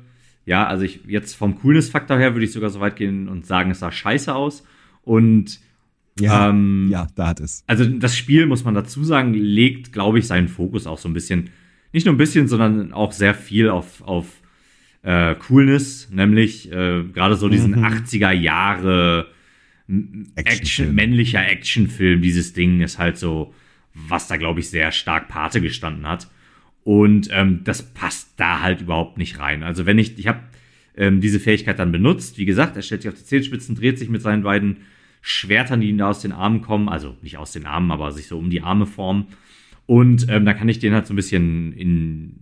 ja, also ich jetzt vom Coolness-Faktor her würde ich sogar so weit gehen und sagen, es sah scheiße aus. Und ja, ähm, ja, da hat es. Also das Spiel, muss man dazu sagen, legt, glaube ich, seinen Fokus auch so ein bisschen nicht nur ein bisschen, sondern auch sehr viel auf, auf äh, Coolness, nämlich äh, gerade so diesen mhm. 80er Jahre Action, männlicher Actionfilm, dieses Ding ist halt so, was da, glaube ich, sehr stark Pate gestanden hat. Und ähm, das passt da halt überhaupt nicht rein. Also wenn ich, ich habe ähm, diese Fähigkeit dann benutzt, wie gesagt, er stellt sich auf die Zehenspitzen, dreht sich mit seinen beiden Schwertern, die ihm da aus den Armen kommen, also nicht aus den Armen, aber sich so um die Arme formen und ähm, da kann ich den halt so ein bisschen in,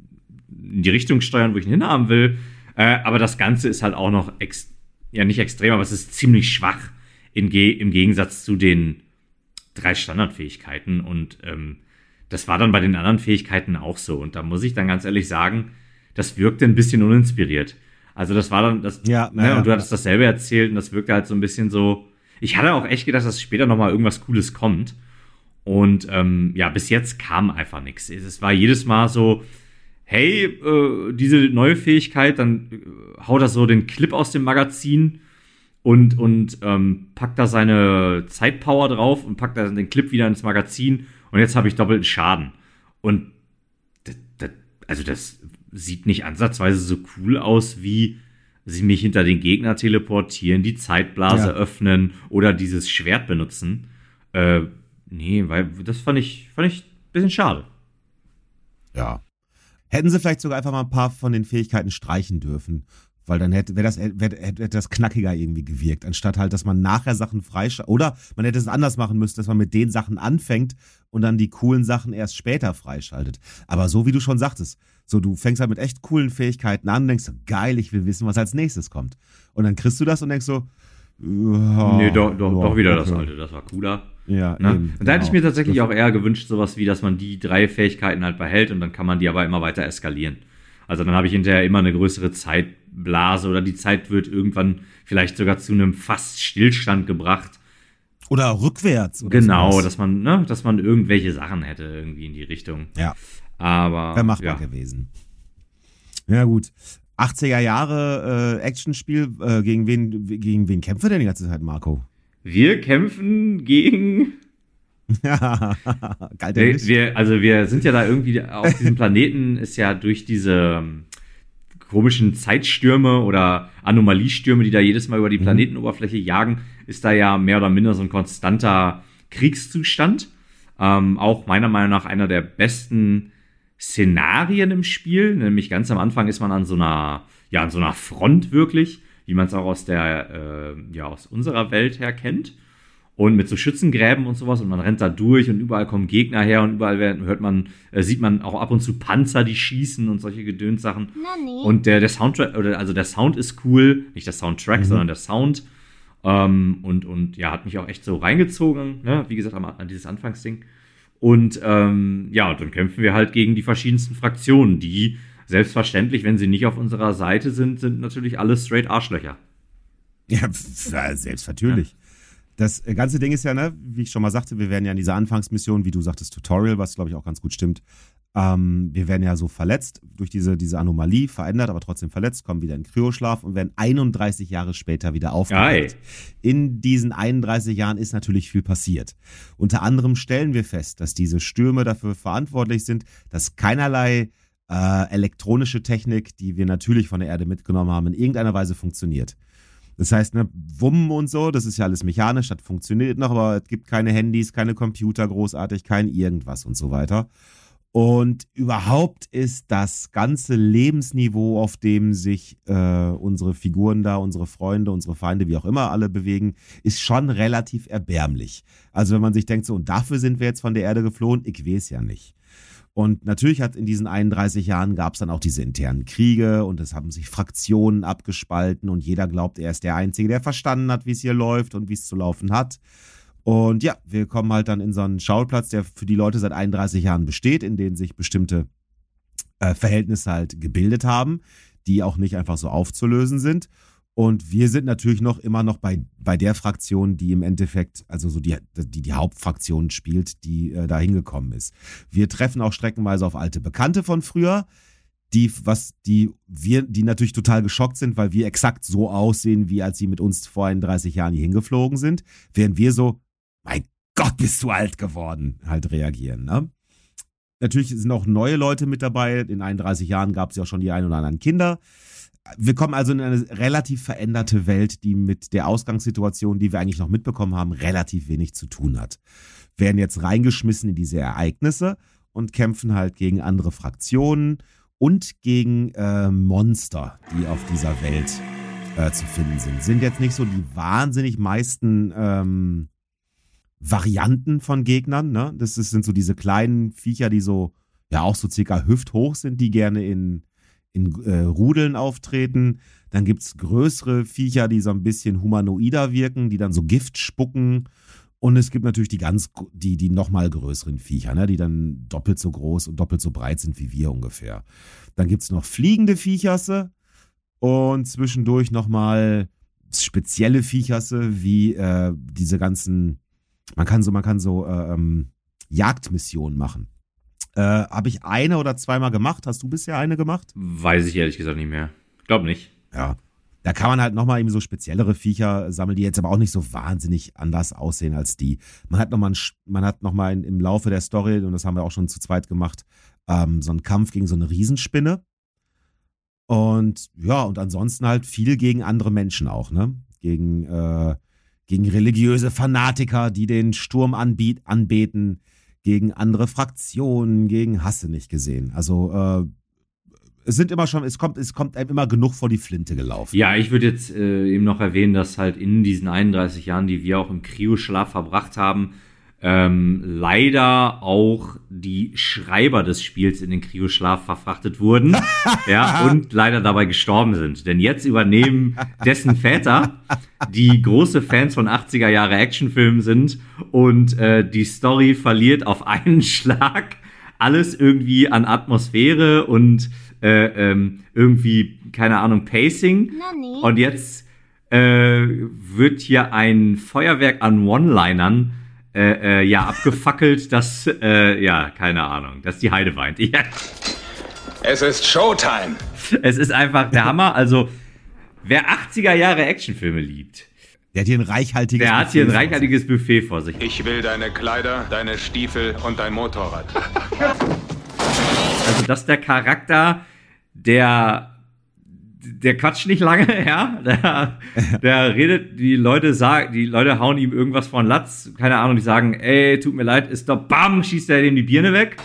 in die Richtung steuern, wo ich ihn hinhaben will. Äh, aber das Ganze ist halt auch noch, ex ja nicht extrem, aber es ist ziemlich schwach in Ge im Gegensatz zu den drei Standardfähigkeiten. Und ähm, das war dann bei den anderen Fähigkeiten auch so. Und da muss ich dann ganz ehrlich sagen, das wirkte ein bisschen uninspiriert. Also das war dann das, ja, ne, ja, und du hattest dasselbe erzählt und das wirkte halt so ein bisschen so. Ich hatte auch echt gedacht, dass später noch mal irgendwas Cooles kommt. Und ähm, ja, bis jetzt kam einfach nichts. Es war jedes Mal so, hey, äh, diese neue Fähigkeit, dann äh, haut er so den Clip aus dem Magazin und, und ähm, packt da seine Zeitpower drauf und packt da den Clip wieder ins Magazin und jetzt habe ich doppelten Schaden. Und das, das, also das sieht nicht ansatzweise so cool aus, wie sie mich hinter den Gegner teleportieren, die Zeitblase ja. öffnen oder dieses Schwert benutzen. Äh, Nee, weil das fand ich, fand ich ein bisschen schade. Ja. Hätten sie vielleicht sogar einfach mal ein paar von den Fähigkeiten streichen dürfen. Weil dann hätte, das, wäre, hätte das knackiger irgendwie gewirkt, anstatt halt, dass man nachher Sachen freischaltet. Oder man hätte es anders machen müssen, dass man mit den Sachen anfängt und dann die coolen Sachen erst später freischaltet. Aber so wie du schon sagtest, so du fängst halt mit echt coolen Fähigkeiten an und denkst so, geil, ich will wissen, was als nächstes kommt. Und dann kriegst du das und denkst so, ja, nee, doch, doch, doch wieder okay. das alte, das war cooler. Ja, ne? eben, und da hätte ich genau. mir tatsächlich auch eher gewünscht, sowas wie, dass man die drei Fähigkeiten halt behält und dann kann man die aber immer weiter eskalieren. Also dann habe ich hinterher immer eine größere Zeitblase oder die Zeit wird irgendwann vielleicht sogar zu einem fast Stillstand gebracht. Oder rückwärts. Oder genau, sowas. dass man, ne, dass man irgendwelche Sachen hätte irgendwie in die Richtung. Ja. Aber. Wäre machbar ja. gewesen. Ja, gut. 80er Jahre äh, Actionspiel, äh, gegen wen, gegen wen kämpfen wir denn die ganze Zeit, Marco? Wir kämpfen gegen. Ja, geil, wir, wir, Also wir sind ja da irgendwie auf diesem Planeten, ist ja durch diese ähm, komischen Zeitstürme oder Anomaliestürme, die da jedes Mal über die mhm. Planetenoberfläche jagen, ist da ja mehr oder minder so ein konstanter Kriegszustand. Ähm, auch meiner Meinung nach einer der besten Szenarien im Spiel. Nämlich ganz am Anfang ist man an so einer, ja, an so einer Front wirklich wie man es auch aus der, äh, ja, aus unserer Welt her kennt. Und mit so Schützengräben und sowas und man rennt da durch und überall kommen Gegner her und überall hört man, äh, sieht man auch ab und zu Panzer, die schießen und solche Gedönssachen. Nee. Und der, der Soundtrack, oder also der Sound ist cool, nicht der Soundtrack, mhm. sondern der Sound. Ähm, und, und ja, hat mich auch echt so reingezogen, ne? wie gesagt, an, an dieses Anfangsding. Und ähm, ja, und dann kämpfen wir halt gegen die verschiedensten Fraktionen, die Selbstverständlich, wenn sie nicht auf unserer Seite sind, sind natürlich alle straight Arschlöcher. Ja, selbstverständlich. Ja. Das ganze Ding ist ja, ne, wie ich schon mal sagte, wir werden ja in dieser Anfangsmission, wie du sagtest, Tutorial, was glaube ich auch ganz gut stimmt. Ähm, wir werden ja so verletzt durch diese, diese Anomalie, verändert, aber trotzdem verletzt, kommen wieder in Kryoschlaf und werden 31 Jahre später wieder aufgewacht. In diesen 31 Jahren ist natürlich viel passiert. Unter anderem stellen wir fest, dass diese Stürme dafür verantwortlich sind, dass keinerlei äh, elektronische Technik, die wir natürlich von der Erde mitgenommen haben, in irgendeiner Weise funktioniert. Das heißt, ne, Wummen und so, das ist ja alles mechanisch, das funktioniert noch, aber es gibt keine Handys, keine Computer großartig, kein irgendwas und so weiter. Und überhaupt ist das ganze Lebensniveau, auf dem sich äh, unsere Figuren da, unsere Freunde, unsere Feinde, wie auch immer alle bewegen, ist schon relativ erbärmlich. Also wenn man sich denkt, so, und dafür sind wir jetzt von der Erde geflohen, ich weiß ja nicht. Und natürlich hat in diesen 31 Jahren gab es dann auch diese internen Kriege und es haben sich Fraktionen abgespalten und jeder glaubt, er ist der Einzige, der verstanden hat, wie es hier läuft und wie es zu laufen hat. Und ja, wir kommen halt dann in so einen Schauplatz, der für die Leute seit 31 Jahren besteht, in denen sich bestimmte äh, Verhältnisse halt gebildet haben, die auch nicht einfach so aufzulösen sind. Und wir sind natürlich noch immer noch bei, bei der Fraktion, die im Endeffekt, also so die, die, die Hauptfraktion spielt, die äh, da hingekommen ist. Wir treffen auch streckenweise auf alte Bekannte von früher, die, was, die wir, die natürlich total geschockt sind, weil wir exakt so aussehen, wie als sie mit uns vor 31 Jahren hier hingeflogen sind, während wir so, mein Gott, bist du alt geworden, halt reagieren. Ne? Natürlich sind auch neue Leute mit dabei. In 31 Jahren gab es ja auch schon die ein oder anderen Kinder. Wir kommen also in eine relativ veränderte Welt, die mit der Ausgangssituation, die wir eigentlich noch mitbekommen haben, relativ wenig zu tun hat. Werden jetzt reingeschmissen in diese Ereignisse und kämpfen halt gegen andere Fraktionen und gegen äh, Monster, die auf dieser Welt äh, zu finden sind. Sind jetzt nicht so die wahnsinnig meisten ähm, Varianten von Gegnern. Ne? Das ist, sind so diese kleinen Viecher, die so, ja, auch so circa hüfthoch sind, die gerne in, in äh, Rudeln auftreten. Dann gibt es größere Viecher, die so ein bisschen humanoider wirken, die dann so Gift spucken. Und es gibt natürlich die ganz, die, die nochmal größeren Viecher, ne? die dann doppelt so groß und doppelt so breit sind wie wir ungefähr. Dann gibt es noch fliegende Viecherse und zwischendurch nochmal spezielle Viecherse, wie äh, diese ganzen man kann so, man kann so äh, ähm, Jagdmissionen machen. Äh, Habe ich eine oder zweimal gemacht? Hast du bisher eine gemacht? Weiß ich ehrlich gesagt nicht mehr. Glaub nicht. Ja. Da kann man halt nochmal eben so speziellere Viecher sammeln, die jetzt aber auch nicht so wahnsinnig anders aussehen als die. Man hat nochmal man hat noch mal im Laufe der Story, und das haben wir auch schon zu zweit gemacht, ähm, so einen Kampf gegen so eine Riesenspinne. Und ja, und ansonsten halt viel gegen andere Menschen auch, ne? Gegen äh, gegen religiöse Fanatiker, die den Sturm anbiet, anbeten, gegen andere Fraktionen, gegen Hasse nicht gesehen. Also äh, es sind immer schon, es kommt, es kommt einem immer genug vor die Flinte gelaufen. Ja, ich würde jetzt äh, eben noch erwähnen, dass halt in diesen 31 Jahren, die wir auch im Kryoschlaf verbracht haben, ähm, leider auch die Schreiber des Spiels in den Kryoschlaf verfrachtet wurden. ja, und leider dabei gestorben sind. Denn jetzt übernehmen dessen Väter, die große Fans von 80er Jahre Actionfilmen sind und äh, die Story verliert auf einen Schlag alles irgendwie an Atmosphäre und äh, ähm, irgendwie, keine Ahnung, Pacing. Nani. Und jetzt äh, wird hier ein Feuerwerk an One-Linern äh, äh, ja, abgefackelt, dass, äh, ja, keine Ahnung, dass die Heide weint. Ja. Es ist Showtime. Es ist einfach der Hammer. Also, wer 80er Jahre Actionfilme liebt, der hat hier ein reichhaltiges Der hat hier ein reichhaltiges Buffet vor sich. Ich will deine Kleider, deine Stiefel und dein Motorrad. Also, das ist der Charakter, der der quatscht nicht lange, ja. Der, der redet, die Leute sagen, die Leute hauen ihm irgendwas von Latz, keine Ahnung, die sagen, ey, tut mir leid, ist doch bam, schießt er ihm die Birne weg.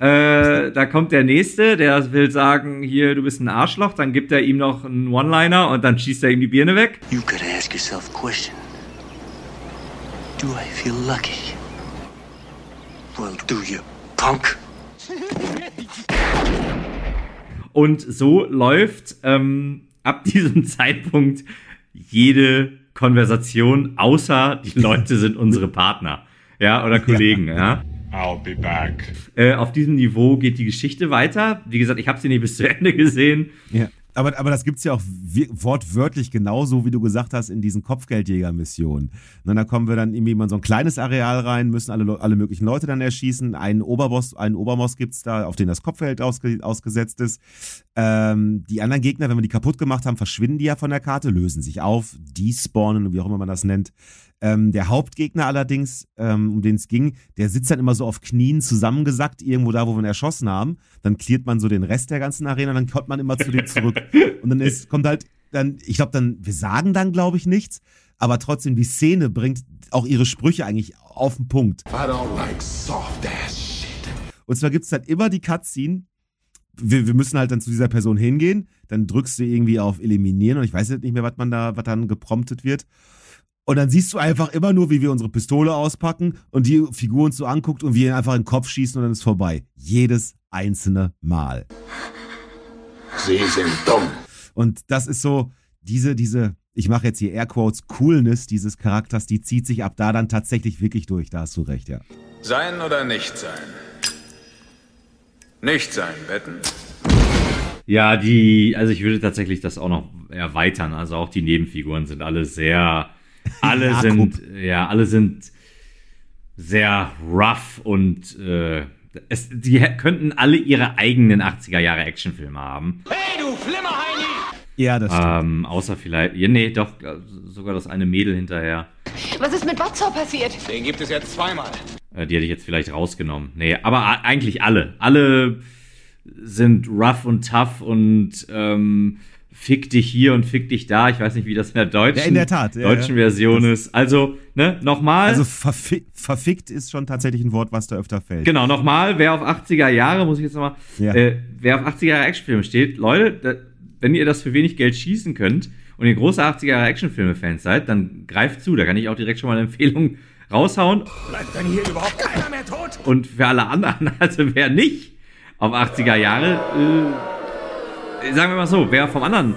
Äh, da kommt der nächste, der will sagen, hier, du bist ein Arschloch, dann gibt er ihm noch einen One-Liner und dann schießt er ihm die Birne weg. You gotta ask yourself a question. Do I feel lucky? Well, do you, punk? Und so läuft ähm, ab diesem Zeitpunkt jede Konversation, außer die Leute sind unsere Partner, ja, oder Kollegen, ja. I'll be back. Äh, auf diesem Niveau geht die Geschichte weiter. Wie gesagt, ich habe sie nicht bis zu Ende gesehen. Ja. Aber, aber das gibt es ja auch wortwörtlich genauso, wie du gesagt hast, in diesen Kopfgeldjäger-Missionen. Da kommen wir dann irgendwie in so ein kleines Areal rein, müssen alle, alle möglichen Leute dann erschießen. Einen Oberboss, einen Oberboss gibt es da, auf den das Kopfgeld ausge, ausgesetzt ist. Ähm, die anderen Gegner, wenn wir die kaputt gemacht haben, verschwinden die ja von der Karte, lösen sich auf, despawnen, wie auch immer man das nennt. Ähm, der Hauptgegner allerdings, ähm, um den es ging, der sitzt dann immer so auf Knien zusammengesackt, irgendwo da, wo wir ihn erschossen haben. Dann cleart man so den Rest der ganzen Arena, dann kommt man immer zu dem zurück. Und dann ist, kommt halt dann, ich glaube dann, wir sagen dann, glaube ich, nichts. aber trotzdem die Szene bringt auch ihre Sprüche eigentlich auf den Punkt. I don't like soft ass shit. Und zwar gibt es dann immer die Cutscene. Wir, wir müssen halt dann zu dieser Person hingehen. Dann drückst du irgendwie auf Eliminieren und ich weiß jetzt nicht mehr, was man da, was dann gepromptet wird. Und dann siehst du einfach immer nur, wie wir unsere Pistole auspacken und die Figur uns so anguckt und wir ihn einfach in den Kopf schießen und dann ist vorbei. Jedes einzelne Mal. Sie sind dumm. Und das ist so, diese, diese, ich mache jetzt hier Airquotes, Coolness dieses Charakters, die zieht sich ab da dann tatsächlich wirklich durch. Da hast du recht, ja. Sein oder nicht sein? Nicht sein, wetten? Ja, die, also ich würde tatsächlich das auch noch erweitern. Also auch die Nebenfiguren sind alle sehr, alle Jakob. sind, ja, alle sind sehr rough und äh, es, die könnten alle ihre eigenen 80er Jahre Actionfilme haben. Ja, das stimmt. Ähm, außer vielleicht, ja, nee, doch, äh, sogar das eine Mädel hinterher. Was ist mit Botzau passiert? Den gibt es jetzt zweimal. Äh, die hätte ich jetzt vielleicht rausgenommen. Nee, aber eigentlich alle. Alle sind rough und tough und ähm, fick dich hier und fick dich da. Ich weiß nicht, wie das in der deutschen, Ja, in der Tat, ja, deutschen ja. Version ist. Also, ne, nochmal. Also verfi verfickt ist schon tatsächlich ein Wort, was da öfter fällt. Genau, nochmal, wer auf 80er Jahre, muss ich jetzt nochmal, Ja. äh, wer auf 80er Jahre Actionfilme steht, Leute, da, wenn ihr das für wenig Geld schießen könnt und ihr große 80er Jahre Actionfilme-Fans seid, dann greift zu. Da kann ich auch direkt schon mal eine Empfehlung raushauen. Bleibt denn hier überhaupt keiner mehr tot? Und für alle anderen, also wer nicht auf 80er Jahre, äh, sagen wir mal so, wer vom anderen,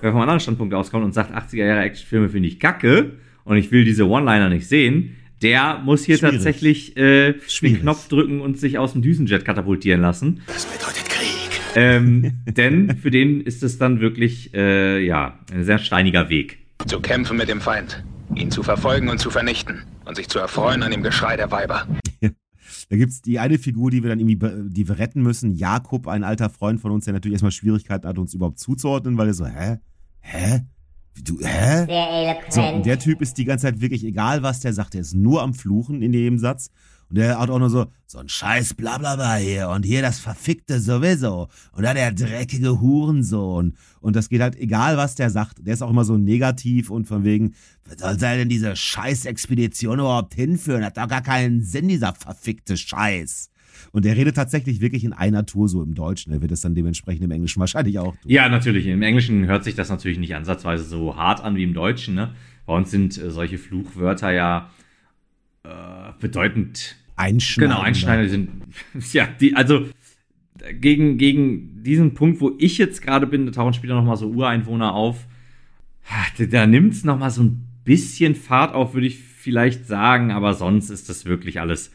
wer vom anderen Standpunkt auskommt und sagt, 80er Jahre Actionfilme finde ich kacke und ich will diese One-Liner nicht sehen, der muss hier Schwierig. tatsächlich äh, den. Knopf drücken und sich aus dem Düsenjet katapultieren lassen. Das bedeutet Krieg. Ähm, denn für den ist es dann wirklich, äh, ja, ein sehr steiniger Weg. Zu kämpfen mit dem Feind. Ihn zu verfolgen und zu vernichten. Und sich zu erfreuen an dem Geschrei der Weiber. Da gibt's die eine Figur, die wir dann irgendwie, die wir retten müssen. Jakob, ein alter Freund von uns, der natürlich erstmal Schwierigkeiten hat, uns überhaupt zuzuordnen, weil er so, hä? Hä? Du, hä? So, und der Typ ist die ganze Zeit wirklich, egal was der sagt, der ist nur am Fluchen in jedem Satz. Und der hat auch nur so, so ein scheiß Blablabla hier und hier das verfickte sowieso. Und da der dreckige Hurensohn. Und das geht halt, egal was der sagt, der ist auch immer so negativ und von wegen, was soll denn diese scheiß Expedition überhaupt hinführen? Hat doch gar keinen Sinn, dieser verfickte Scheiß. Und der redet tatsächlich wirklich in einer Tour so im Deutschen. Er wird es dann dementsprechend im Englischen wahrscheinlich auch tun. Ja, natürlich. Im Englischen hört sich das natürlich nicht ansatzweise so hart an wie im Deutschen. Ne? Bei uns sind äh, solche Fluchwörter ja äh, bedeutend Einschneiden. Genau, Einschneider sind, ja, die, also gegen, gegen diesen Punkt, wo ich jetzt gerade bin, da tauchen später nochmal so Ureinwohner auf, da, da nimmt es nochmal so ein bisschen Fahrt auf, würde ich vielleicht sagen, aber sonst ist das wirklich alles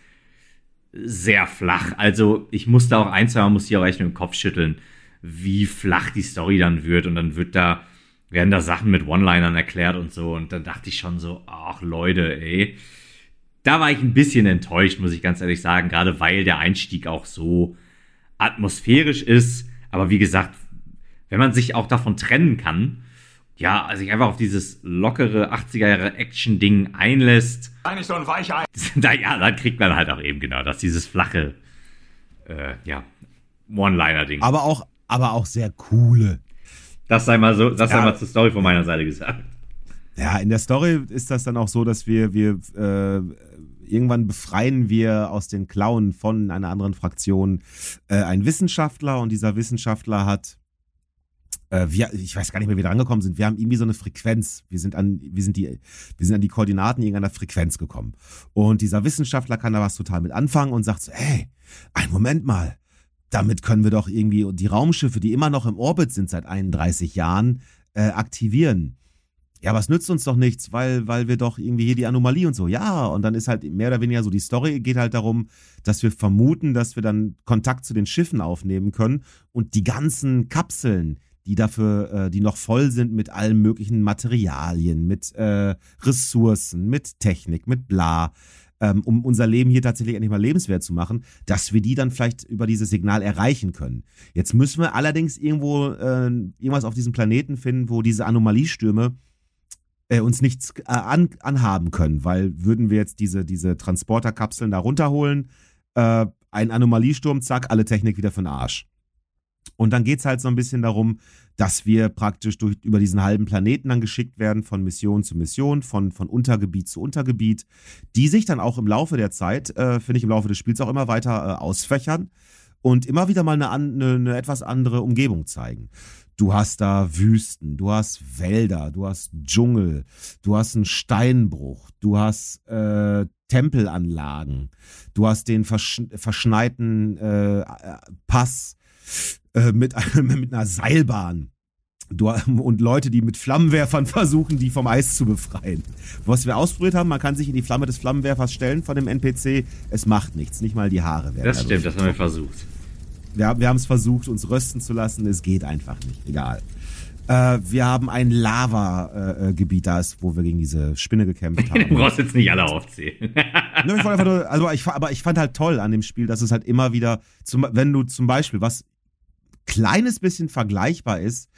sehr flach. Also ich musste auch ein, zwei Mal muss ich auch echt mit dem Kopf schütteln, wie flach die Story dann wird und dann wird da, werden da Sachen mit One-Linern erklärt und so und dann dachte ich schon so, ach Leute, ey, da war ich ein bisschen enttäuscht, muss ich ganz ehrlich sagen, gerade weil der Einstieg auch so atmosphärisch ist. Aber wie gesagt, wenn man sich auch davon trennen kann, ja, sich einfach auf dieses lockere 80er Jahre Action-Ding einlässt, Eigentlich so ein Weichei. da, ja, dann kriegt man halt auch eben genau das, dieses flache, äh, ja, One-Liner-Ding. Aber auch, aber auch sehr coole. Das sei mal so, das sei Ja. mal zur Story von meiner Seite gesagt. Ja, in der Story ist das dann auch so, dass wir, wir äh, irgendwann befreien wir aus den Klauen von einer anderen Fraktion äh, einen Wissenschaftler und dieser Wissenschaftler hat äh, wir, ich weiß gar nicht mehr, wie wir da angekommen sind. Wir haben irgendwie so eine Frequenz. Wir sind an, wir sind die, wir sind an die Koordinaten irgendeiner Frequenz gekommen. Und dieser Wissenschaftler kann da was total mit anfangen und sagt so, hey, ein Moment mal. Damit können wir doch irgendwie die Raumschiffe, die immer noch im Orbit sind seit 31 Jahren, äh, aktivieren. Ja, es nützt uns doch nichts, weil, weil wir doch irgendwie hier die Anomalie und so. Ja, und dann ist halt mehr oder weniger so die Story geht halt darum, dass wir vermuten, dass wir dann Kontakt zu den Schiffen aufnehmen können und die ganzen Kapseln, die dafür, äh, die noch voll sind mit allen möglichen Materialien, mit äh, Ressourcen, mit Technik, mit bla, ähm, um unser Leben hier tatsächlich endlich mal lebenswert zu machen, dass wir die dann vielleicht über dieses Signal erreichen können. Jetzt müssen wir allerdings irgendwo äh, irgendwas auf diesem Planeten finden, wo diese Anomaliestürme äh, uns nichts äh, an, anhaben können, weil würden wir jetzt diese, diese Transporterkapseln da runterholen, äh, ein Anomaliesturm, zack, alle Technik wieder für den Arsch. Und dann geht es halt so ein bisschen darum, dass wir praktisch durch, über diesen halben Planeten dann geschickt werden, von Mission zu Mission, von, von Untergebiet zu Untergebiet, die sich dann auch im Laufe der Zeit, äh, finde ich, im Laufe des Spiels auch immer weiter äh, ausfächern und immer wieder mal eine, eine, eine etwas andere Umgebung zeigen. Du hast da Wüsten, du hast Wälder, du hast Dschungel, du hast einen Steinbruch, du hast äh, Tempelanlagen, du hast den versch verschneiten äh, Pass äh, mit, mit einer Seilbahn. Du, und Leute, die mit Flammenwerfern versuchen, die vom Eis zu befreien. Was wir ausprobiert haben, man kann sich in die Flamme des Flammenwerfers stellen von dem NPC. Es macht nichts, nicht mal die Haare werden. Das stimmt, das haben wir versucht. Wir, wir haben es versucht, uns rösten zu lassen. Es geht einfach nicht. Egal. Äh, wir haben ein Lava-Gebiet, äh, da ist, wo wir gegen diese Spinne gekämpft haben. du brauchst jetzt nicht alle aufzählen. ne, ich einfach nur, also ich, aber ich fand halt toll an dem Spiel, dass es halt immer wieder, zum, wenn du zum Beispiel, was kleines bisschen vergleichbar ist,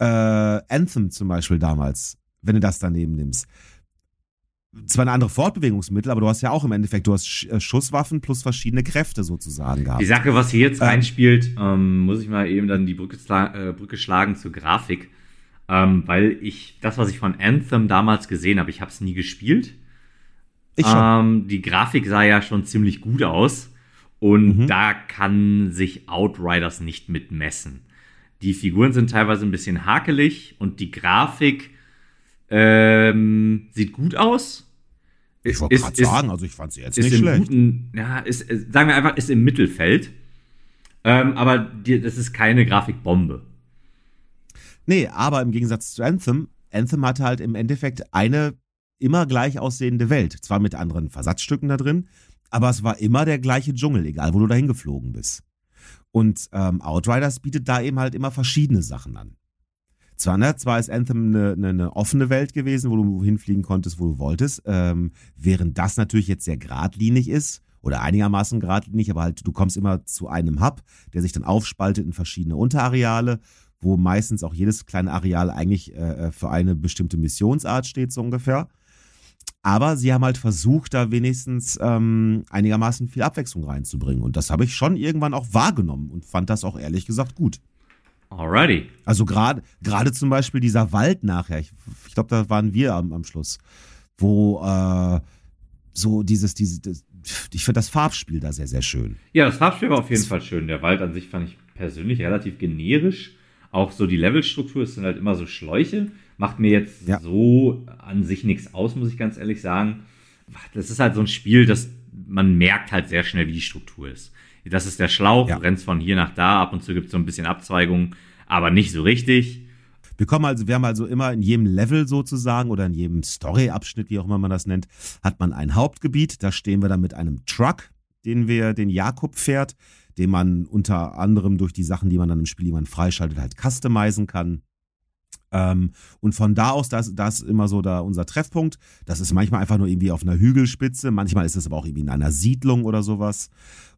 äh, Anthem zum Beispiel damals, wenn du das daneben nimmst zwar eine andere Fortbewegungsmittel, aber du hast ja auch im Endeffekt, du hast äh, Schusswaffen plus verschiedene Kräfte sozusagen gehabt. Die Sache, was hier jetzt ähm, reinspielt, ähm, muss ich mal eben dann die Brücke, äh, Brücke schlagen zur Grafik, ähm, weil ich das, was ich von Anthem damals gesehen habe, ich habe es nie gespielt. Ich schon. Ähm, die Grafik sah ja schon ziemlich gut aus und mhm. da kann sich Outriders nicht mit messen. Die Figuren sind teilweise ein bisschen hakelig und die Grafik ähm, sieht gut aus. Ich wollte gerade sagen, also ich fand sie jetzt nicht schlecht. Guten, ja, ist, sagen wir einfach, ist im Mittelfeld. Ähm, aber die, das ist keine Grafikbombe. Nee, aber im Gegensatz zu Anthem, Anthem hatte halt im Endeffekt eine immer gleich aussehende Welt. Zwar mit anderen Versatzstücken da drin, aber es war immer der gleiche Dschungel, egal wo du dahin geflogen bist. Und ähm, Outriders bietet da eben halt immer verschiedene Sachen an. Zwar, ne, zwar ist Anthem eine, eine, eine, offene Welt gewesen, wo du hinfliegen konntest, wo du wolltest, ähm, während das natürlich jetzt sehr geradlinig ist oder einigermaßen geradlinig, aber halt du kommst immer zu einem Hub, der sich dann aufspaltet in verschiedene Unterareale, wo meistens auch jedes kleine Areal eigentlich äh, äh für eine bestimmte Missionsart steht, so ungefähr. Aber sie haben halt versucht, da wenigstens ähm, einigermaßen viel Abwechslung reinzubringen. Und das habe ich schon irgendwann auch wahrgenommen und fand das auch ehrlich gesagt gut. Alrighty. Also gerade gerade zum Beispiel dieser Wald nachher, ich, ich glaube, da waren wir am, am Schluss, wo äh, so dieses, dieses, das, ich finde das Farbspiel da sehr, sehr schön. Ja, das Farbspiel war auf jeden das Fall schön. Der Wald an sich fand ich persönlich relativ generisch. Auch so die Levelstruktur, es sind halt immer so Schläuche. Macht mir jetzt ja. so an sich nichts aus, muss ich ganz ehrlich sagen. Das ist halt so ein Spiel, das man merkt halt sehr schnell, wie die Struktur ist. Das ist der Schlauch, ja. rennst von hier nach da, ab und zu gibt es so ein bisschen Abzweigungen, aber nicht so richtig. Wir kommen also, wir haben also immer in jedem Level sozusagen oder in jedem Story-Abschnitt, wie auch immer man das nennt, hat man ein Hauptgebiet. Da stehen wir dann mit einem Truck, den wir, den Jakob fährt, den man unter anderem durch die Sachen, die man dann im Spiel jemand freischaltet, halt customizen kann. Ähm, und von da aus, das, das ist immer so da unser Treffpunkt. Das ist manchmal einfach nur irgendwie auf einer Hügelspitze, manchmal ist es aber auch irgendwie in einer Siedlung oder sowas.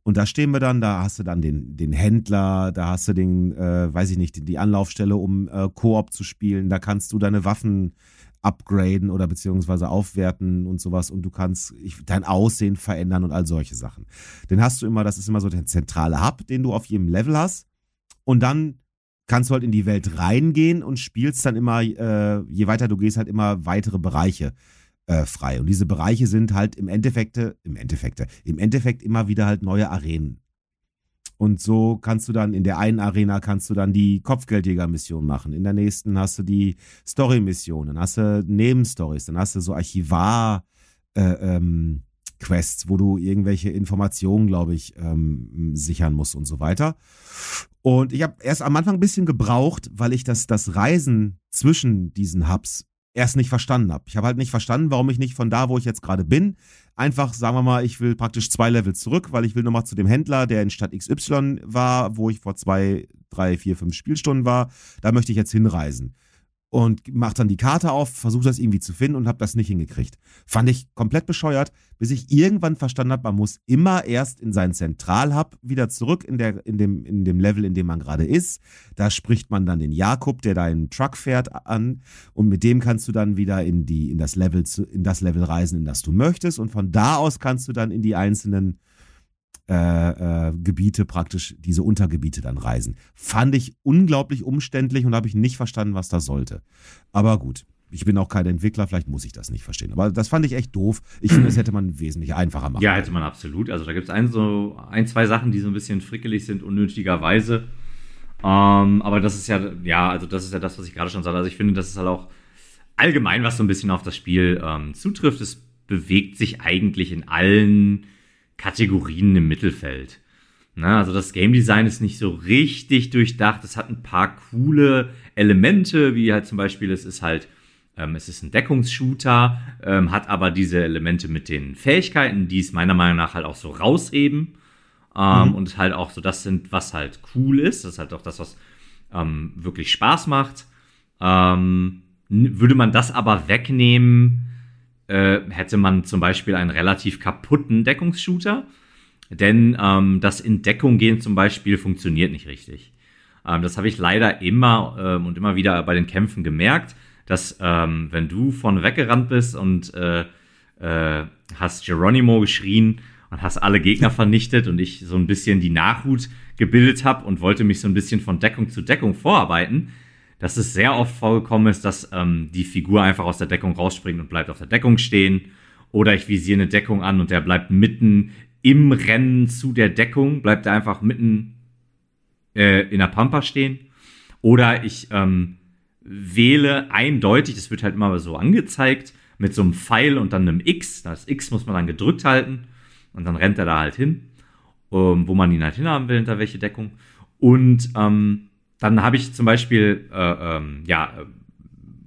Und da stehen wir dann, da hast du dann den, den Händler, da hast du den, äh, weiß ich nicht, die, Anlaufstelle, um äh, Koop zu spielen. Da kannst du deine Waffen upgraden oder beziehungsweise aufwerten und sowas und du kannst dein Aussehen verändern und all solche Sachen. Den hast du immer, das ist immer so der zentrale Hub, den du auf jedem Level hast. Und dann kannst du halt in die Welt reingehen und spielst dann immer, äh, je weiter du gehst, halt immer weitere Bereiche äh, frei. Und diese Bereiche sind halt im Endeffekt, im Endeffekt, im Endeffekt immer wieder halt neue Arenen. Und so kannst du dann in der einen Arena kannst du dann die Kopfgeldjäger-Mission machen. In der nächsten hast du die Story-Mission, dann hast du Nebenstories, dann hast du so Archivar, äh, ähm, Quests, wo du irgendwelche Informationen, glaube ich, ähm, sichern musst und so weiter. Und ich habe erst am Anfang ein bisschen gebraucht, weil ich das, das Reisen zwischen diesen Hubs erst nicht verstanden habe. Ich habe halt nicht verstanden, warum ich nicht von da, wo ich jetzt gerade bin, einfach, sagen wir mal, ich will praktisch zwei Level zurück, weil ich will nochmal zu dem Händler, der in Stadt XY war, wo ich vor zwei, drei, vier, fünf Spielstunden war. Da möchte ich jetzt hinreisen und macht dann die Karte auf, versucht das irgendwie zu finden und habe das nicht hingekriegt. Fand ich komplett bescheuert, bis ich irgendwann verstanden habe, man muss immer erst in seinen Zentralhub wieder zurück in, der, in, dem, in dem Level, in dem man gerade ist. Da spricht man dann den Jakob, der deinen Truck fährt, an und mit dem kannst du dann wieder in, die, in, das Level, in das Level reisen, in das du möchtest und von da aus kannst du dann in die einzelnen äh, äh, Gebiete praktisch, diese Untergebiete dann reisen. Fand ich unglaublich umständlich und habe ich nicht verstanden, was das sollte. Aber gut, ich bin auch kein Entwickler, vielleicht muss ich das nicht verstehen. Aber das fand ich echt doof. Ich finde, das hätte man wesentlich einfacher machen Ja, hätte man absolut. Also da gibt es ein, so, ein, zwei Sachen, die so ein bisschen frickelig sind, unnötigerweise. Ähm, aber das ist ja, ja, also das ist ja das, was ich gerade schon sagte. Also ich finde, das ist halt auch allgemein, was so ein bisschen auf das Spiel ähm, zutrifft. Es bewegt sich eigentlich in allen Kategorien im Mittelfeld. Na, also das Game Design ist nicht so richtig durchdacht. Es hat ein paar coole Elemente, wie halt zum Beispiel, es ist halt, ähm, es ist ein Deckungsshooter, ähm, hat aber diese Elemente mit den Fähigkeiten, die es meiner Meinung nach halt auch so rausheben. Ähm, mhm. Und halt auch so das sind, was halt cool ist. Das ist halt auch das, was ähm, wirklich Spaß macht. Ähm, würde man das aber wegnehmen, äh, hätte man zum Beispiel einen relativ kaputten Deckungsshooter. Denn ähm, das in Deckung gehen zum Beispiel funktioniert nicht richtig. Ähm, das habe ich leider immer ähm, und immer wieder bei den Kämpfen gemerkt, dass ähm, wenn du von weggerannt bist und äh, äh, hast Geronimo geschrien und hast alle Gegner vernichtet und ich so ein bisschen die Nachhut gebildet habe und wollte mich so ein bisschen von Deckung zu Deckung vorarbeiten, dass es sehr oft vorgekommen ist, dass ähm, die Figur einfach aus der Deckung rausspringt und bleibt auf der Deckung stehen. Oder ich visiere eine Deckung an und der bleibt mitten im Rennen zu der Deckung, bleibt er einfach mitten äh, in der Pampa stehen. Oder ich ähm, wähle eindeutig, das wird halt immer so angezeigt, mit so einem Pfeil und dann einem X. Das X muss man dann gedrückt halten und dann rennt er da halt hin, ähm, wo man ihn halt hinhaben will, hinter welche Deckung. Und ähm, dann habe ich zum Beispiel äh, ähm, ja,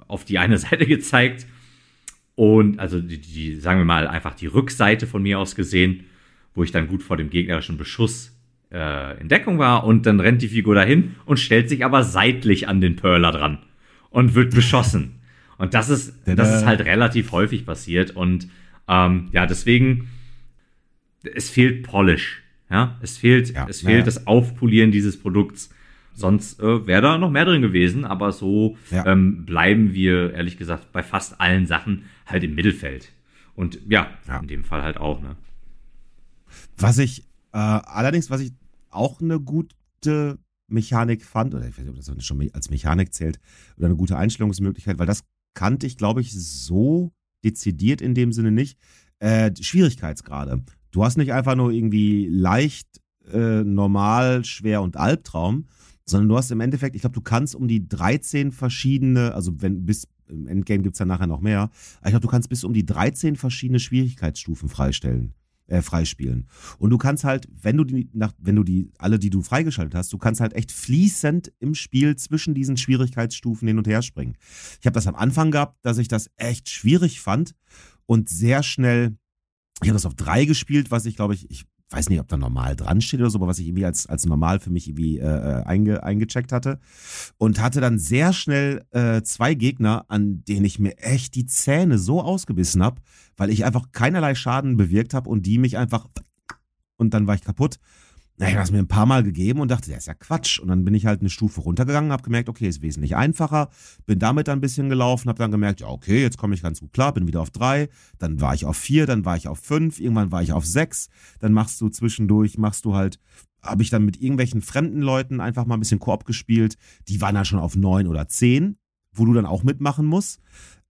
auf die eine Seite gezeigt und also die, die, sagen wir mal, einfach die Rückseite von mir aus gesehen, wo ich dann gut vor dem gegnerischen Beschuss äh, in Deckung war und dann rennt die Figur dahin und stellt sich aber seitlich an den Perler dran und wird beschossen. Und das ist, das ist halt relativ häufig passiert und ähm, ja, deswegen, es fehlt Polish. Ja, es fehlt, ja, es fehlt ja. das Aufpolieren dieses Produkts. Sonst äh, wäre da noch mehr drin gewesen, aber so ja. ähm, bleiben wir, ehrlich gesagt, bei fast allen Sachen halt im Mittelfeld. Und ja, ja. in dem Fall halt auch, ne? Was ich, äh, allerdings, was ich auch eine gute Mechanik fand, oder ich weiß nicht, ob das schon als Mechanik zählt, oder eine gute Einstellungsmöglichkeit, weil das kannte ich, glaube ich, so dezidiert in dem Sinne nicht. Äh, Schwierigkeitsgrade. Du hast nicht einfach nur irgendwie leicht, äh, normal, schwer und Albtraum, sondern du hast im Endeffekt, ich glaube, du kannst um die 13 verschiedene, also wenn bis im Endgame gibt es dann nachher noch mehr, ich glaube, du kannst bis um die 13 verschiedene Schwierigkeitsstufen freistellen. Äh, freispielen. Und du kannst halt, wenn du die, nach, wenn du die, alle, die du freigeschaltet hast, du kannst halt echt fließend im Spiel zwischen diesen Schwierigkeitsstufen hin und her springen. Ich habe das am Anfang gehabt, dass ich das echt schwierig fand und sehr schnell, ich habe das auf drei gespielt, was ich glaube ich, ich weiß nicht, ob da normal dran steht oder so, aber was ich irgendwie als, als normal für mich irgendwie äh, äh, einge, eingecheckt hatte. Und hatte dann sehr schnell äh, zwei Gegner, an denen ich mir echt die Zähne so ausgebissen habe, weil ich einfach keinerlei Schaden bewirkt habe und die mich einfach und dann war ich kaputt. Na, ich habe es mir ein paar Mal gegeben und dachte, das ist ja Quatsch. Und dann bin ich halt eine Stufe runtergegangen, habe gemerkt, okay, ist wesentlich einfacher. Bin damit ein bisschen gelaufen, habe dann gemerkt, ja, okay, jetzt komme ich ganz gut klar, bin wieder auf drei. Dann war ich auf vier, dann war ich auf fünf, irgendwann war ich auf sechs. Dann machst du zwischendurch, machst du halt, habe ich dann mit irgendwelchen fremden Leuten einfach mal ein bisschen Koop gespielt. Die waren dann schon auf neun oder zehn, wo du dann auch mitmachen musst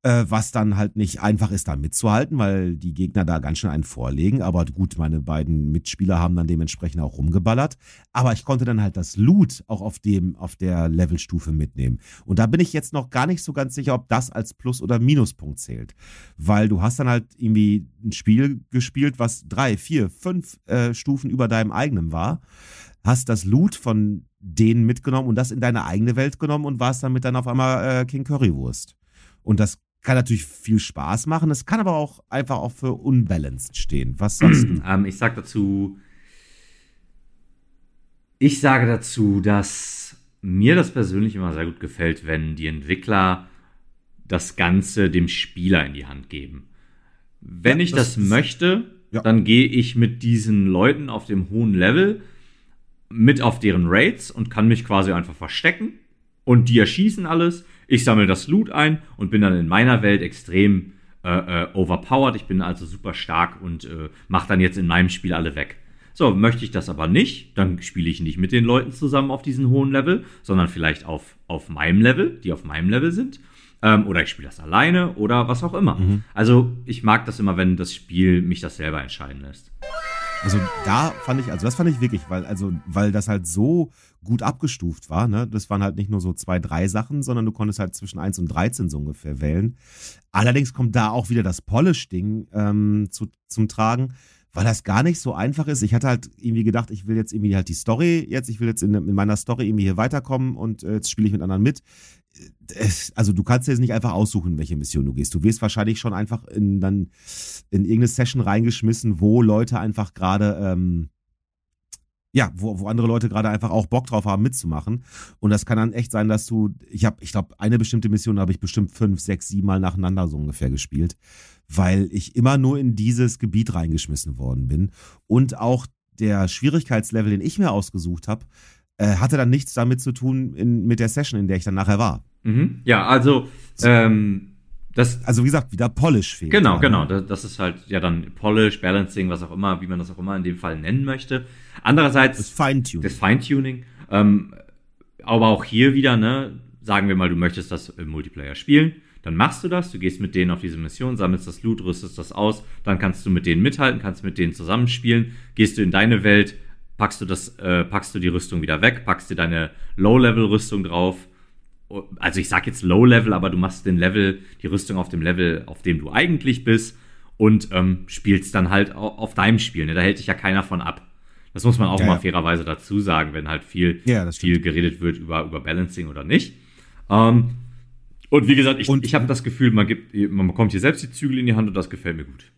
äh, was dann halt nicht einfach ist, da mitzuhalten, weil die Gegner da ganz schön einen vorlegen. Aber gut, meine beiden Mitspieler haben dann dementsprechend auch rumgeballert. Aber ich konnte dann halt das Loot auch auf dem, auf der Levelstufe mitnehmen. Und da bin ich jetzt noch gar nicht so ganz sicher, ob das als Plus- oder Minuspunkt zählt. Weil du hast dann halt irgendwie ein Spiel gespielt, was drei, vier, fünf äh, Stufen über deinem eigenen war hast das Loot von denen mitgenommen und das in deine eigene Welt genommen und warst damit dann auf einmal äh, King Currywurst. Und das kann natürlich viel Spaß machen. Es kann aber auch einfach auch für unbalanced stehen. Was sagst du? Ähm, ich sag dazu, ich sage dazu, dass mir das persönlich immer sehr gut gefällt, wenn die Entwickler das Ganze dem Spieler in die Hand geben. Wenn ja, ich das, das möchte, ja. dann gehe ich mit diesen Leuten auf dem hohen Level mit auf deren Raids und kann mich quasi einfach verstecken und die erschießen alles ich sammle das Loot ein und bin dann in meiner Welt extrem äh, äh, overpowered. Ich bin also super stark und äh, mache dann jetzt in meinem Spiel alle weg. So, möchte ich das aber nicht, dann spiele ich nicht mit den Leuten zusammen auf diesen hohen Level, sondern vielleicht auf, auf meinem Level, die auf meinem Level sind. Ähm, oder ich spiele das alleine oder was auch immer. Mhm. Also ich mag das immer, wenn das Spiel mich das selber entscheiden lässt. Also da fand ich, also das fand ich wirklich, weil, also, weil das halt so gut abgestuft war, ne? Das waren halt nicht nur so zwei, drei Sachen, sondern du konntest halt zwischen 1 und 13 so ungefähr wählen. Allerdings kommt da auch wieder das Polish-Ding ähm, zu, zum Tragen, weil das gar nicht so einfach ist. Ich hatte halt irgendwie gedacht, ich will jetzt irgendwie halt die Story jetzt, ich will jetzt in, in meiner Story irgendwie hier weiterkommen und äh, jetzt spiele ich mit anderen mit. Es, also du kannst jetzt nicht einfach aussuchen, welche Mission du gehst. Du wirst wahrscheinlich schon einfach in dann in irgendeine Session reingeschmissen, wo Leute einfach gerade ähm, ja, wo, wo andere Leute gerade einfach auch Bock drauf haben mitzumachen. Und das kann dann echt sein, dass du, ich habe, ich glaube, eine bestimmte Mission habe ich bestimmt fünf, sechs, sieben Mal nacheinander so ungefähr gespielt, weil ich immer nur in dieses Gebiet reingeschmissen worden bin. Und auch der Schwierigkeitslevel, den ich mir ausgesucht habe, äh, hatte dann nichts damit zu tun in, mit der Session, in der ich dann nachher war. Mhm. Ja, also ähm, das, Also wie gesagt, wieder Polish fehlt. Genau, da, ne? genau. Das, das ist halt ja dann Polish, Balancing, was auch immer, wie man das auch immer in dem Fall nennen möchte. Andererseits Das Feintuning. das Feintuning. Ähm, aber auch hier wieder, ne, sagen wir mal, du möchtest das im Multiplayer spielen, dann machst du das, du gehst mit denen auf diese Mission, sammelst das Loot, rüstest das aus, dann kannst du mit denen mithalten, kannst mit denen zusammenspielen, gehst du in deine Welt, packst du das, äh, packst du die Rüstung wieder weg, packst dir deine Low-Level-Rüstung drauf. Also ich sag jetzt Low-Level, aber du machst den Level, die Rüstung auf dem Level, auf dem du eigentlich bist und ähm, spielst dann halt au- auf deinem Spiel. Ne? Da hält dich ja keiner von ab. Das muss man auch Ja, mal ja. fairerweise dazu sagen, wenn halt viel, Ja, viel geredet wird über, über Balancing oder nicht. Ähm, und wie gesagt, ich, Und- ich habe das Gefühl, man, gibt, man bekommt hier selbst die Zügel in die Hand und das gefällt mir gut.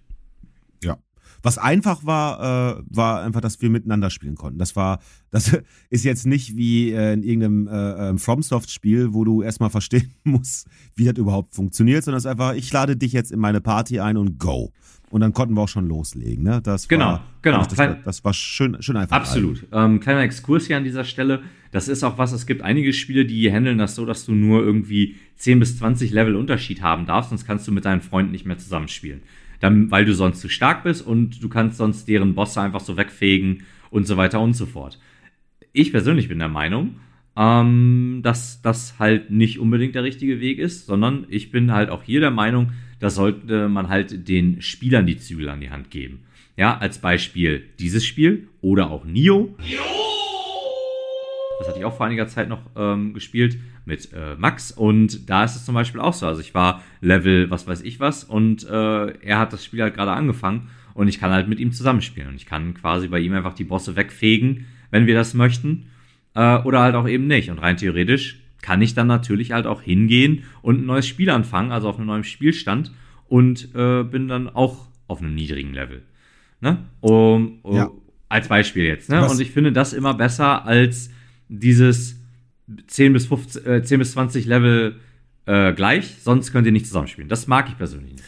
Ja. Was einfach war, äh, war einfach, dass wir miteinander spielen konnten. Das war, das ist jetzt nicht wie äh, in irgendeinem äh, ähm, FromSoft-Spiel, wo du erstmal verstehen musst, wie das überhaupt funktioniert, sondern es ist einfach, ich lade dich jetzt in meine Party ein und go. Und dann konnten wir auch schon loslegen. Ne? Das Genau, war, genau. Das, war, das war schön, schön einfach. Absolut. Ähm, kleiner Exkurs hier an dieser Stelle. Das ist auch was, es gibt einige Spiele, die handeln das so, dass du nur irgendwie 10 bis 20 Level Unterschied haben darfst, sonst kannst du mit deinen Freunden nicht mehr zusammenspielen. Dann, weil du sonst zu stark bist und du kannst sonst deren Bosse einfach so wegfegen und so weiter und so fort. Ich persönlich bin der Meinung, ähm, dass das halt nicht unbedingt der richtige Weg ist, sondern ich bin halt auch hier der Meinung, da sollte man halt den Spielern die Zügel an die Hand geben. Ja, als Beispiel dieses Spiel oder auch Nio. Das hatte ich auch vor einiger Zeit noch ähm, gespielt mit äh, Max und da ist es zum Beispiel auch so. Also ich war Level, was weiß ich was und äh, er hat das Spiel halt gerade angefangen und ich kann halt mit ihm zusammenspielen und ich kann quasi bei ihm einfach die Bosse wegfegen, wenn wir das möchten äh, oder halt auch eben nicht. Und rein theoretisch kann ich dann natürlich halt auch hingehen und ein neues Spiel anfangen, also auf einem neuen Spielstand und äh, bin dann auch auf einem niedrigen Level. Ne? Um, um, Ja. Als Beispiel jetzt. Ne? Was- Und ich finde das immer besser als dieses 10 bis, 15, äh, 10 bis 20 Level äh, gleich, sonst könnt ihr nicht zusammenspielen. Das mag ich persönlich nicht.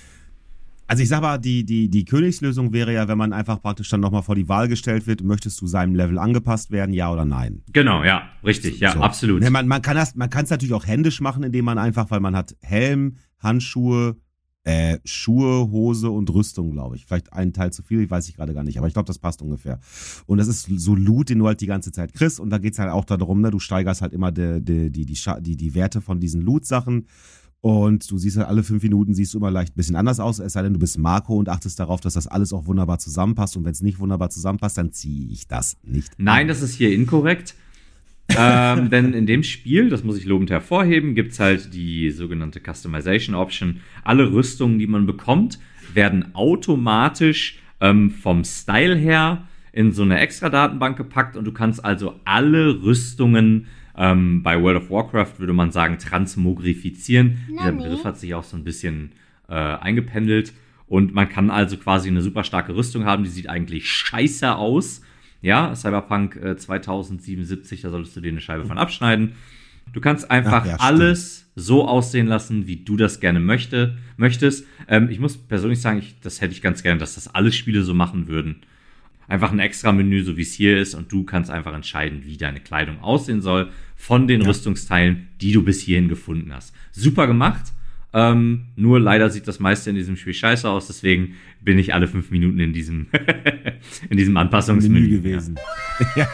Also ich sag mal, die, die, die Königslösung wäre ja, wenn man einfach praktisch dann nochmal vor die Wahl gestellt wird, möchtest du seinem Level angepasst werden, ja oder nein? Genau, ja, richtig, ja, So. absolut. Ne, man, man kann es natürlich auch händisch machen, indem man einfach, weil man hat Helm, Handschuhe, äh, Schuhe, Hose und Rüstung, glaube ich. Vielleicht einen Teil zu viel, weiß ich gerade gar nicht, aber ich glaube, das passt ungefähr. Und das ist so Loot, den du halt die ganze Zeit kriegst. Und da geht's halt auch darum, ne, du steigerst halt immer die, die, die, die, die, die Werte von diesen Loot-Sachen. Und du siehst halt alle fünf Minuten, siehst du immer leicht ein bisschen anders aus, es sei denn, du bist Marco und achtest darauf, dass das alles auch wunderbar zusammenpasst. Und wenn es nicht wunderbar zusammenpasst, dann ziehe ich das nicht. Nein, das ist hier inkorrekt. Ähm, denn in dem Spiel, das muss ich lobend hervorheben, gibt's halt die sogenannte Customization Option. Alle Rüstungen, die man bekommt, werden automatisch ähm, vom Style her in so eine extra Datenbank gepackt und du kannst also alle Rüstungen ähm, bei World of Warcraft würde man sagen transmogrifizieren. Dieser Begriff hat sich auch so ein bisschen äh, eingependelt und man kann also quasi eine super starke Rüstung haben, die sieht eigentlich scheiße aus. Ja, Cyberpunk äh, 2077, da solltest du dir eine Scheibe von abschneiden. Du kannst einfach Ach ja, alles so aussehen lassen, wie du das gerne möchte, möchtest. Ähm, ich muss persönlich sagen, ich, das hätte ich ganz gerne, dass das alle Spiele so machen würden. Einfach ein extra Menü, so wie es hier ist, und du kannst einfach entscheiden, wie deine Kleidung aussehen soll von den Rüstungsteilen, die du bis hierhin gefunden hast. Super gemacht. Ähm, nur leider sieht das meiste in diesem Spiel scheiße aus, deswegen bin ich alle fünf Minuten in diesem, in diesem Anpassungsmenü gewesen. Ja.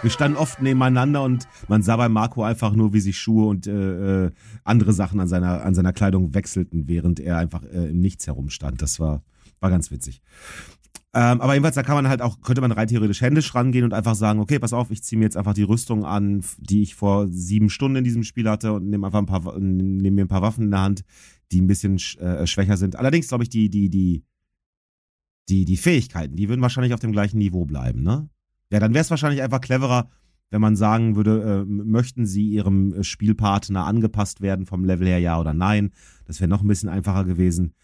wir standen oft nebeneinander und man sah bei Marco einfach nur, wie sich Schuhe und äh, äh, andere Sachen an seiner, an seiner Kleidung wechselten, während er einfach äh, im Nichts herumstand. Das war, war ganz witzig. Ähm, aber jedenfalls, da kann man halt auch, könnte man rein theoretisch händisch rangehen und einfach sagen, okay, pass auf, ich ziehe mir jetzt einfach die Rüstung an, die ich vor sieben Stunden in diesem Spiel hatte und nehme einfach ein paar, nehme mir ein paar Waffen in der Hand, die ein bisschen äh, schwächer sind. Allerdings glaube ich, die, die, die, die, die Fähigkeiten, die würden wahrscheinlich auf dem gleichen Niveau bleiben, ne? Ja, dann wäre es wahrscheinlich einfach cleverer, wenn man sagen würde, äh, möchten sie ihrem äh, Spielpartner angepasst werden vom Level her, ja oder nein. Das wäre noch ein bisschen einfacher gewesen.